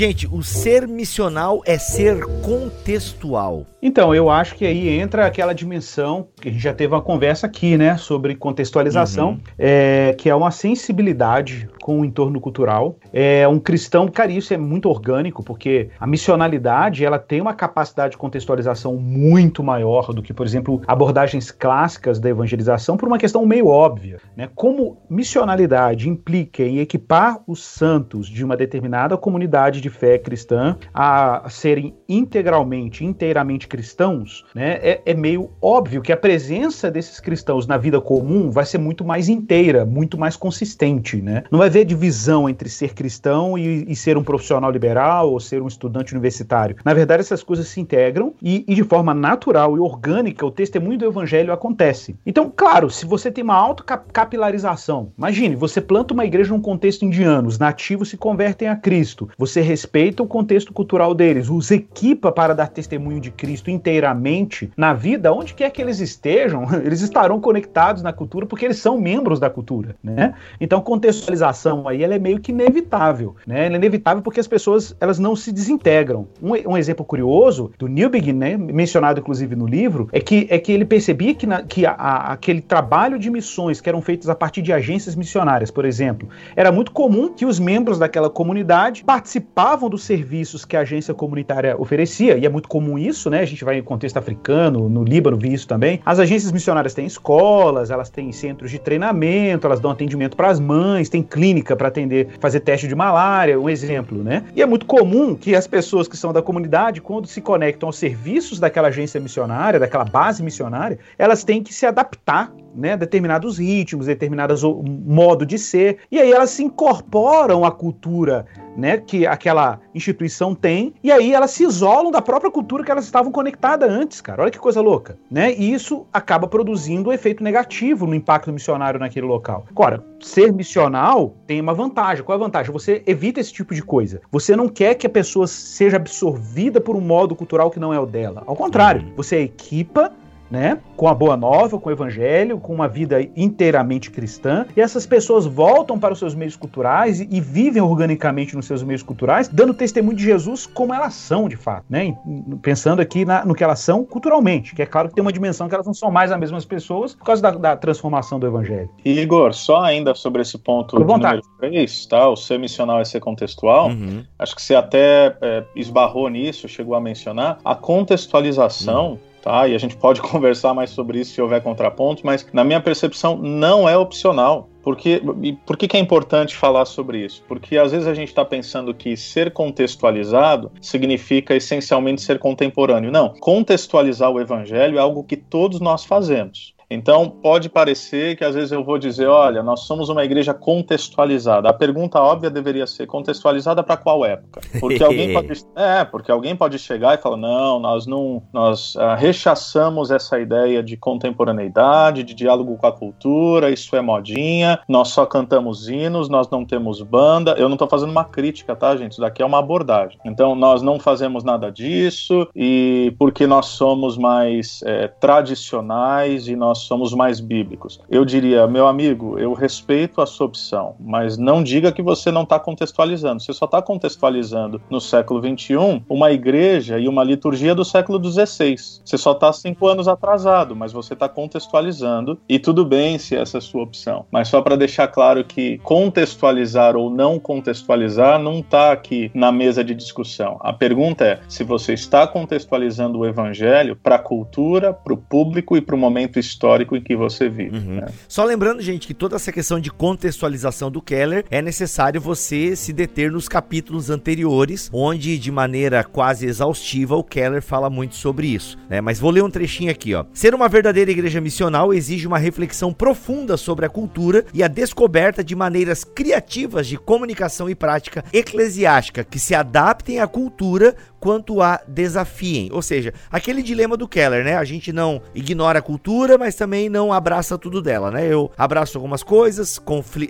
Speaker 2: Gente, o ser missional é ser contextual.
Speaker 3: Então, eu acho que aí entra aquela dimensão que a gente já teve uma conversa aqui, né, sobre contextualização, uhum. é, que é uma sensibilidade com o entorno cultural. É um cristão, cara, isso é muito orgânico, porque a missionalidade ela tem uma capacidade de contextualização muito maior do que, por exemplo, abordagens clássicas da evangelização, por uma questão meio óbvia, né? Como missionalidade implica em equipar os santos de uma determinada comunidade de fé cristã a serem integralmente, inteiramente cristãos, né? É, é meio óbvio que a presença desses cristãos na vida comum vai ser muito mais inteira, muito mais consistente, né? Não vai divisão entre ser cristão e, e, ser um profissional liberal ou ser um estudante universitário. Na verdade, essas coisas se integram e, e, de forma natural e orgânica o testemunho do evangelho acontece. Então, claro, se você tem uma alta capilarização, imagine, você planta uma igreja num contexto indiano, os nativos se convertem a Cristo, você respeita o contexto cultural deles, os equipa para dar testemunho de Cristo inteiramente na vida, onde quer que eles estejam, *laughs* eles estarão conectados na cultura porque eles são membros da cultura, né? Então, contextualização aí ela é meio que inevitável, né? Ela é inevitável porque as pessoas elas não se desintegram. Um, um exemplo curioso do Newbegin, né, mencionado inclusive no livro, é que, é que ele percebia que, na, que a, a, aquele trabalho de missões que eram feitos a partir de agências missionárias, por exemplo, era muito comum que os membros daquela comunidade participavam dos serviços que a agência comunitária oferecia, e é muito comum isso, né? A gente vai em contexto africano, no Líbano, vi isso também. As agências missionárias têm escolas, elas têm centros de treinamento, elas dão atendimento para as mães, tem clínicas clínica para atender, fazer teste de malária, um exemplo, né? E é muito comum que as pessoas que são da comunidade, quando se conectam aos serviços daquela agência missionária, daquela base missionária, elas têm que se adaptar né, determinados ritmos, determinados modo de ser, e aí elas se incorporam à cultura né, que aquela instituição tem, e aí elas se isolam da própria cultura que elas estavam conectadas antes, cara. Olha que coisa louca, né? E isso acaba produzindo um efeito negativo no impacto missionário naquele local. Agora, ser missional tem uma vantagem. Qual é a vantagem? Você evita esse tipo de coisa. Você não quer que a pessoa seja absorvida por um modo cultural que não é o dela. Ao contrário, você equipa né? Com a boa nova, com o evangelho, com uma vida inteiramente cristã, e essas pessoas voltam para os seus meios culturais e, e vivem organicamente nos seus meios culturais, dando testemunho de Jesus como elas são de fato, né? Pensando aqui na, no que elas são culturalmente, que é claro que tem uma dimensão que elas não são mais as mesmas pessoas por causa da, da transformação do evangelho.
Speaker 4: Igor, só ainda sobre esse ponto de número 3, tá? O ser missional é ser contextual. Uhum. Acho que você até é, esbarrou nisso, chegou a mencionar. A contextualização. Uhum tá? E a gente pode *laughs* conversar mais sobre isso se houver contrapontos, mas na minha percepção não é opcional. Porque, por que, que é importante falar sobre isso? Porque às vezes a gente está pensando que ser contextualizado significa essencialmente ser contemporâneo. Não, contextualizar o evangelho é algo que todos nós fazemos Então, pode parecer que às vezes eu vou dizer, olha, nós somos uma igreja contextualizada. A pergunta óbvia deveria ser contextualizada para qual época? Porque alguém *laughs* pode, é, porque alguém pode chegar e falar, não, nós não, nós uh, rechaçamos essa ideia de contemporaneidade, de diálogo com a cultura, isso é modinha, nós só cantamos hinos, nós não temos banda. Eu não estou fazendo uma crítica, tá, gente? Isso daqui é uma abordagem. Então, nós não fazemos nada disso e porque nós somos mais é, tradicionais e nós somos mais bíblicos. Eu diria, meu amigo, eu respeito a sua opção, mas não diga que você não está contextualizando. Você só está contextualizando no século XXI uma igreja e uma liturgia do século XVI. Você só está cinco anos atrasado, mas você está contextualizando e tudo bem se essa é a sua opção. Mas só para deixar claro que contextualizar ou não contextualizar não está aqui na mesa de discussão. A pergunta é se você está contextualizando o evangelho para a cultura, para o público e para o momento histórico em que você vive. Uhum. Né?
Speaker 2: Só lembrando, gente, que toda essa questão de contextualização do Keller é necessário você se deter nos capítulos anteriores, onde de maneira quase exaustiva o Keller fala muito sobre isso. Né? Mas vou ler um trechinho aqui, ó. Ser uma verdadeira igreja missional exige uma reflexão profunda sobre a cultura e a descoberta de maneiras criativas de comunicação e prática eclesiástica que se adaptem à cultura quanto a desafiem. Ou seja, aquele dilema do Keller, né? A gente não ignora a cultura, mas também não abraça tudo dela, né? Eu abraço algumas coisas,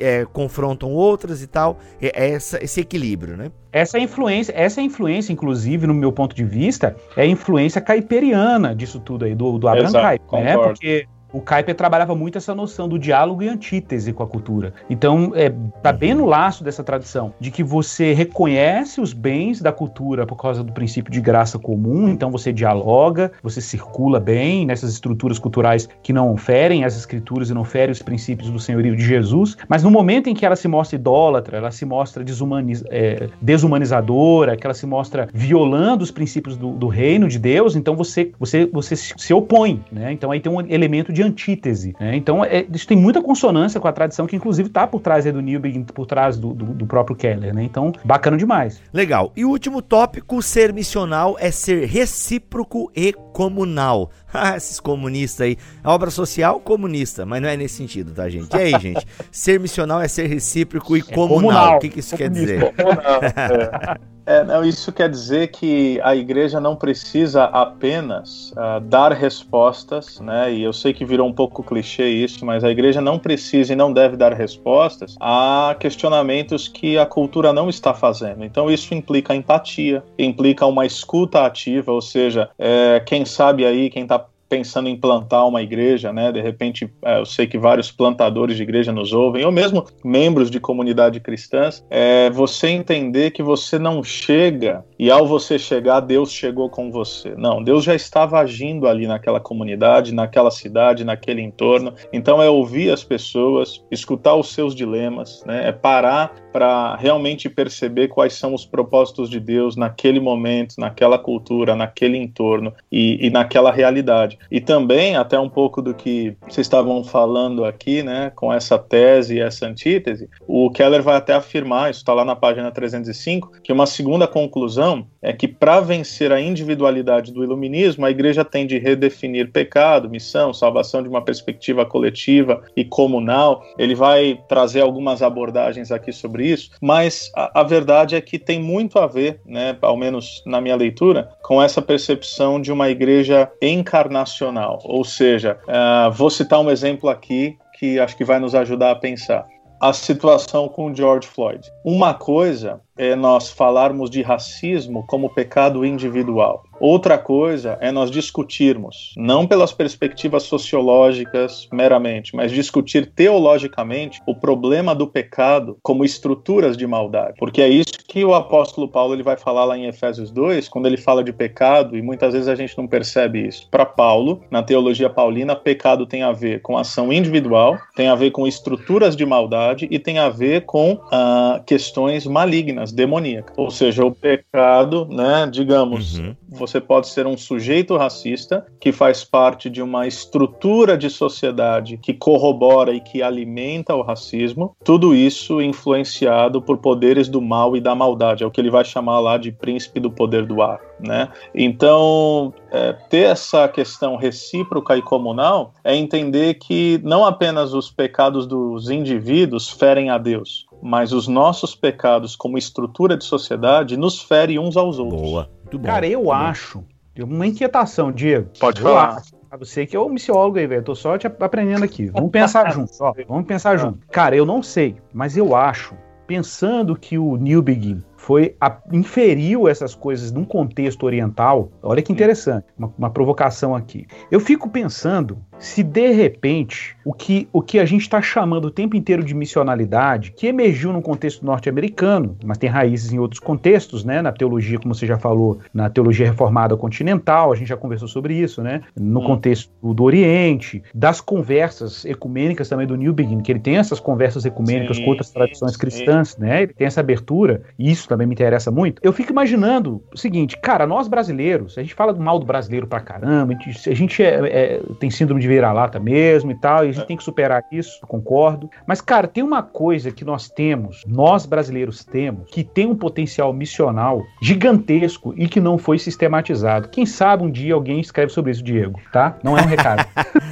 Speaker 2: é, confrontam outras e tal. É, é essa, esse equilíbrio, né?
Speaker 3: Essa influência, essa influência, inclusive, no meu ponto de vista, é a influência caiperiana disso tudo aí, do, do Abraham Kuyper, né? Porque o Kuyper trabalhava muito essa noção do diálogo e antítese com a cultura. Então, é, tá bem no laço dessa tradição, de que você reconhece os bens da cultura por causa do princípio de graça comum, então você dialoga, você circula bem nessas estruturas culturais que não ferem as escrituras e não ferem os princípios do senhorio de Jesus, mas no momento em que ela se mostra idólatra, ela se mostra desumaniz é, desumanizadora, que ela se mostra violando os princípios do, do reino de Deus, então você, você, você se opõe, né? Então aí tem um elemento de de antítese. Né? Então, é, isso tem muita consonância com a tradição que, inclusive, está por trás do Newbegin, por trás do, do, do, próprio Keller. Né? Então, bacana demais.
Speaker 2: Legal. E o último tópico, ser missional, é ser recíproco e comunal. *laughs* Ah, esses comunistas aí. A obra social, comunista, mas não é nesse sentido, tá, gente? E aí, *laughs* gente? Ser missional é ser recíproco e é comunal. comunal. O que, que isso Comunista. quer dizer? Comunal,
Speaker 4: é. *laughs* É, não, isso quer dizer que a igreja não precisa apenas uh, dar respostas, né? E eu sei que virou um pouco clichê isso, mas a igreja não precisa e não deve dar respostas a questionamentos que a cultura não está fazendo. Então isso implica empatia, implica uma escuta ativa, ou seja, é, quem sabe aí, quem está pensando em plantar uma igreja, né? De repente, é, eu sei que vários plantadores de igreja nos ouvem, ou mesmo membros de comunidade cristãs, é você entender que você não chega e ao você chegar, Deus chegou com você. Não, Deus já estava agindo ali naquela comunidade, naquela cidade, naquele entorno. Então é ouvir as pessoas, escutar os seus dilemas, né? É parar para realmente perceber quais são os propósitos de Deus naquele momento, naquela cultura, naquele entorno e, e naquela realidade. E também, até um pouco do que vocês estavam falando aqui, né, com essa tese e essa antítese, o Keller vai até afirmar, isso está lá na página 305, que uma segunda conclusão é que para vencer a individualidade do iluminismo, a igreja tem de redefinir pecado, missão, salvação de uma perspectiva coletiva e comunal. Ele vai trazer algumas abordagens aqui sobre isso, mas a, a verdade é que tem muito a ver, né, ao menos na minha leitura, com essa percepção de uma igreja encarnacional nacional. Ou seja, uh, vou citar um exemplo aqui que acho que vai nos ajudar a pensar. A situação com George Floyd. Uma coisa é nós falarmos de racismo como pecado individual. Outra coisa é nós discutirmos, não pelas perspectivas sociológicas meramente, mas discutir teologicamente o problema do pecado como estruturas de maldade. Porque é isso que o apóstolo Paulo ele vai falar lá em Efésios 2, quando ele fala de pecado, e muitas vezes a gente não percebe isso. Para Paulo, na teologia paulina, pecado tem a ver com ação individual, tem a ver com estruturas de maldade e tem a ver com ah, questões malignas malignas, demoníacas. Ou seja, o pecado, né, digamos, uhum. você pode ser um sujeito racista que faz parte de uma estrutura de sociedade que corrobora e que alimenta o racismo, tudo isso influenciado por poderes do mal e da maldade, é o que ele vai chamar lá de príncipe do poder do ar, né? Então, é, ter essa questão recíproca e comunal é entender que não apenas os pecados dos indivíduos ferem a Deus, mas os nossos pecados como estrutura de sociedade nos ferem uns aos outros.
Speaker 3: Boa. Muito bom. Cara, eu acho, uma inquietação, Diego.
Speaker 4: Pode eu falar.
Speaker 3: Acho. Você que é o missiólogo aí, velho. Tô só te aprendendo aqui. Vamos pensar *laughs* junto. Ó, vamos pensar junto. Cara, eu não sei, mas eu acho, pensando que o New Begin foi a, inferiu essas coisas num contexto oriental. Olha que interessante, uma, uma provocação aqui. Eu fico pensando se de repente o que, o que a gente está chamando o tempo inteiro de missionalidade, que emergiu no contexto norte-americano, mas tem raízes em outros contextos, né? Na teologia, como você já falou, na teologia reformada continental, a gente já conversou sobre isso, né? No hum. contexto do Oriente, das conversas ecumênicas também do New Begin, que ele tem essas conversas ecumênicas sim, com outras tradições sim. cristãs, né? Ele tem essa abertura, e isso também me interessa muito. Eu fico imaginando o seguinte, cara, nós brasileiros, a gente fala do mal do brasileiro pra caramba, a gente, a gente é, é, tem síndrome de vira-lata mesmo e tal, e a gente tem que superar isso, concordo. Mas, cara, tem uma coisa que nós temos, nós brasileiros temos, que tem um potencial missional gigantesco e que não foi sistematizado. Quem sabe um dia alguém escreve sobre isso, Diego, tá? Não é um recado.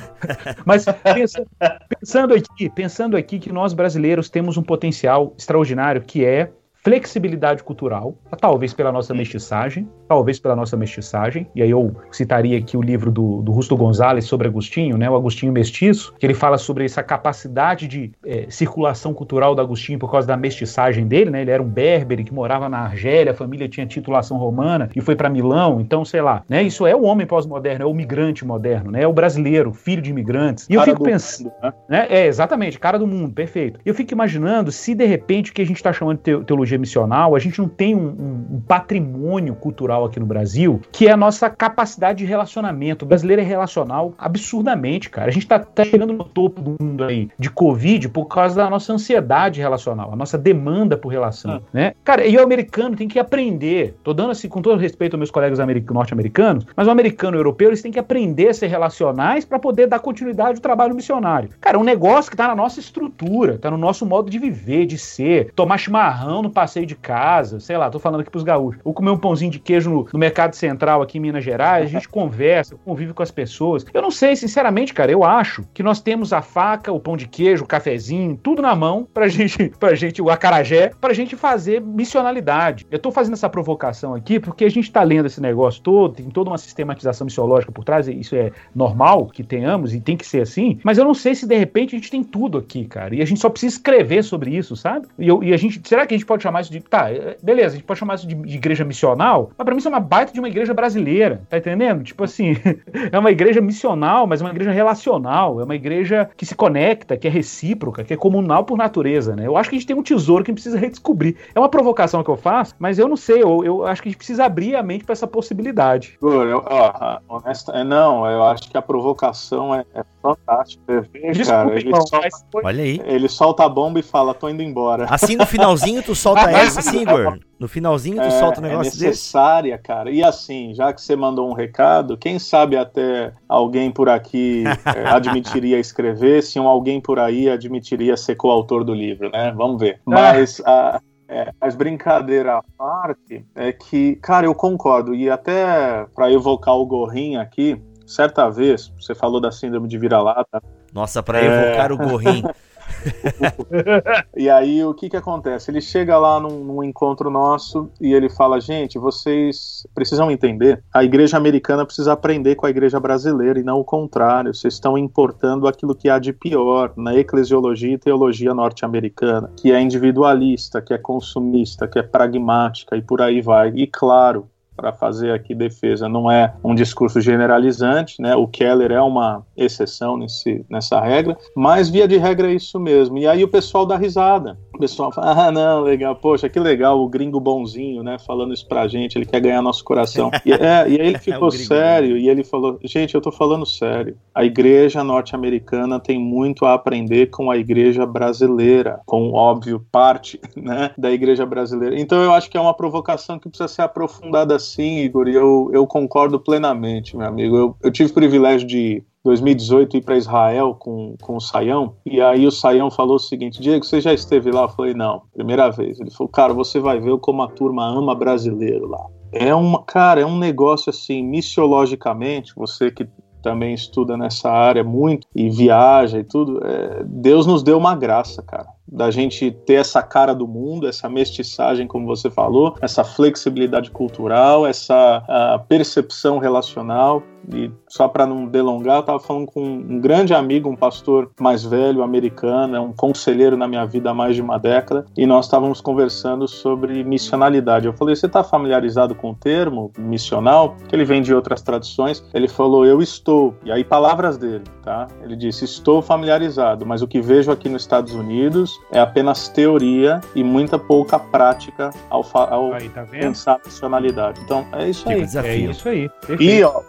Speaker 3: *laughs* Mas pensa, pensando aqui, pensando aqui que nós brasileiros temos um potencial extraordinário que é flexibilidade cultural, talvez pela nossa mestiçagem, talvez pela nossa mestiçagem, e aí eu citaria aqui o livro do, do Rusto Gonzalez sobre Agostinho, né, o Agostinho Mestiço, que ele fala sobre essa capacidade de é, circulação cultural do Agostinho por causa da mestiçagem dele, né, ele era um berbere que morava na Argélia, a família tinha titulação romana e foi para Milão, então, sei lá, né, isso é o homem pós-moderno, é o migrante moderno, né, é o brasileiro, filho de imigrantes, e eu fico pensando, mundo, né? né? é, exatamente, cara do mundo, perfeito, eu fico imaginando se de repente o que a gente está chamando de teologia missional, a gente não tem um, um, um, patrimônio cultural aqui no Brasil, que é a nossa capacidade de relacionamento. O brasileiro é relacional absurdamente, cara. A gente tá, tá chegando no topo do mundo aí de Covid por causa da nossa ansiedade relacional, a nossa demanda por relação, ah. né? Cara, e o americano tem que aprender, tô dando assim com todo respeito aos meus colegas norte-americanos, mas o americano e o europeu, eles têm que aprender a ser relacionais para poder dar continuidade ao trabalho missionário. Cara, é um negócio que tá na nossa estrutura, tá no nosso modo de viver, de ser, tomar chimarrão no passeio de casa, sei lá, tô falando aqui pros gaúchos, ou comer um pãozinho de queijo no, no mercado central aqui em Minas Gerais, a gente *laughs* conversa, convive com as pessoas. Eu não sei, sinceramente, cara, eu acho que nós temos a faca, o pão de queijo, o cafezinho, tudo na mão pra gente, *laughs* pra gente, o acarajé, pra gente fazer missionalidade. Eu tô fazendo essa provocação aqui porque a gente tá lendo esse negócio todo, tem toda uma sistematização missiológica por trás, isso é normal que tenhamos e tem que ser assim, mas eu não sei se de repente a gente tem tudo aqui, cara, e a gente só precisa escrever sobre isso, sabe? E, eu, e a gente, será que a gente pode chamar isso de. Tá, é, beleza, a gente pode chamar isso de, de igreja missional, mas pra mim isso é uma baita de uma igreja brasileira, tá entendendo? Tipo assim, *laughs* é uma igreja missional, mas é uma igreja relacional, é uma igreja que se conecta, que é recíproca, que é comunal por natureza, né? Eu acho que a gente tem um tesouro que a gente precisa redescobrir. É uma provocação que eu faço, mas eu não sei, eu, eu acho que a gente precisa abrir a mente para essa possibilidade.
Speaker 4: Eu, ó, honesta, é, não, eu acho que a provocação é, é fantástica. Desculpa, cara, ele, solta,
Speaker 2: Olha aí.
Speaker 4: ele solta a bomba e fala, tô indo embora.
Speaker 2: Assim no finalzinho tu solta *laughs* *laughs* essa, assim, Igor? No finalzinho tu é, solta um é negócio
Speaker 4: desse? É necessária, desse? cara. E assim, já que você mandou um recado, quem sabe até alguém por aqui é, *laughs* admitiria escrever, se um alguém por aí admitiria ser coautor do livro, né? Vamos ver. Mas a, é, as brincadeiras à parte é que, cara, eu concordo. E até para evocar o Gorrinho aqui, certa vez, você falou da síndrome de vira-lata.
Speaker 2: Nossa, para evocar é... o Gorrinho. *laughs* *laughs*
Speaker 4: e aí o que que acontece? Ele chega lá num, num, encontro nosso e ele fala: gente, vocês precisam entender, a igreja americana precisa aprender com a igreja brasileira e não o contrário. Vocês estão importando aquilo que há de pior na eclesiologia e teologia norte-americana, que é individualista, que é consumista, que é pragmática e por aí vai. E claro, para fazer aqui defesa. Não é um discurso generalizante, né? O Keller é uma exceção nesse, nessa regra, mas via de regra é isso mesmo. E aí o pessoal dá risada. O pessoal fala, ah, não, legal, poxa, que legal, o gringo bonzinho, né, falando isso pra gente, ele quer ganhar nosso coração. E, é, e aí ele *laughs* é ficou é sério, e ele falou, gente, eu tô falando sério, a igreja norte-americana tem muito a aprender com a igreja brasileira, com, óbvio, parte, *laughs* né, da igreja brasileira. Então eu acho que é uma provocação que precisa ser aprofundada sim, Igor, e eu, eu concordo plenamente, meu amigo. Eu, eu tive o privilégio de 2018 ir para Israel com, com o Saião, e aí o Saião falou o seguinte: Diego, você já esteve lá? Eu falei, não, primeira vez. Ele falou, cara, você vai ver como a turma ama brasileiro lá. É uma, cara, é um negócio assim, missiologicamente, você que também estuda nessa área muito e viaja e tudo, é, Deus nos deu uma graça, cara da gente ter essa cara do mundo, essa mestiçagem, como você falou, essa flexibilidade cultural, essa percepção relacional. E só para não delongar, eu estava falando com um grande amigo, um pastor mais velho, americano, é um conselheiro na minha vida há mais de uma década, e nós estávamos conversando sobre missionalidade. Eu falei: Você está familiarizado com o termo missional? Que ele vem de outras tradições. Ele falou: Eu estou. E aí, palavras dele, tá? Ele disse: Estou familiarizado, mas o que vejo aqui nos Estados Unidos é apenas teoria e muita pouca prática ao, ao aí, tá pensar a missionalidade. Então, é isso aí.
Speaker 3: É isso aí.
Speaker 4: Perfeito. E, ó,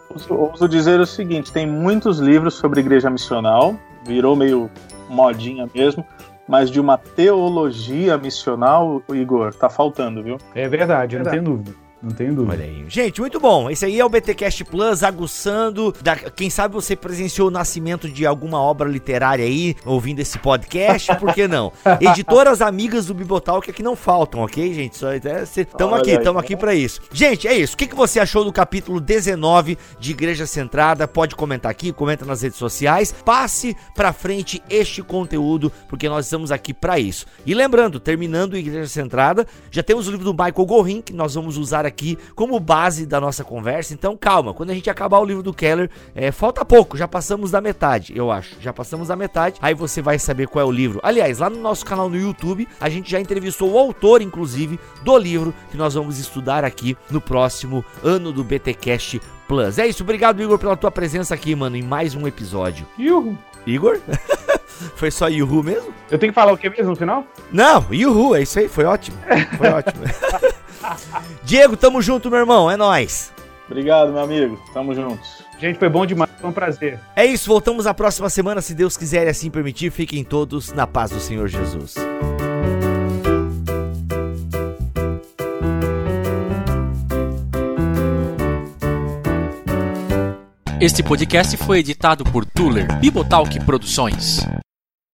Speaker 4: ouso dizer o seguinte: tem muitos livros sobre igreja missional, virou meio modinha mesmo, mas de uma teologia missional, Igor, tá faltando, viu?
Speaker 3: É verdade, eu não tenho dúvida. Não tenho dúvida.
Speaker 2: Olha aí. Gente, muito bom. Esse aí é o BTcast Plus, aguçando. Da... Quem sabe você presenciou o nascimento de alguma obra literária aí, ouvindo esse podcast, por que não? *laughs* Editoras amigas do Bibotalk é que não faltam, ok, gente? Só estamos é, aqui, estamos aqui para isso. Gente, é isso. O que, que você achou do capítulo 19 de Igreja Centrada? Pode comentar aqui, comenta nas redes sociais. Passe para frente este conteúdo, porque nós estamos aqui para isso. E lembrando, terminando Igreja Centrada, já temos o livro do Michael Gorin que nós vamos usar aqui como base da nossa conversa. Então calma, quando a gente acabar o livro do Keller, é, falta pouco, já passamos da metade, eu acho. Já passamos da metade, aí você vai saber qual é o livro. Aliás, lá no nosso canal no YouTube, a gente já entrevistou o autor, inclusive, do livro que nós vamos estudar aqui no próximo ano do BTcast Plus. É isso, obrigado, Igor, pela tua presença aqui, mano, em mais um episódio.
Speaker 3: Yuhu.
Speaker 2: Igor? *laughs* foi só Yuhu mesmo?
Speaker 3: Eu tenho que falar o que mesmo no final?
Speaker 2: Não, Yuhu, é isso aí, foi ótimo. Foi *laughs* ótimo. *laughs* *laughs* Diego, tamo junto, meu irmão. É nós.
Speaker 4: Obrigado, meu amigo. Tamo juntos.
Speaker 3: Gente, foi bom demais. Foi um prazer.
Speaker 2: É isso, voltamos na próxima semana, se Deus quiser e assim permitir. Fiquem todos na paz do Senhor Jesus.
Speaker 5: Este podcast foi editado por Tuller Bibotalk Produções.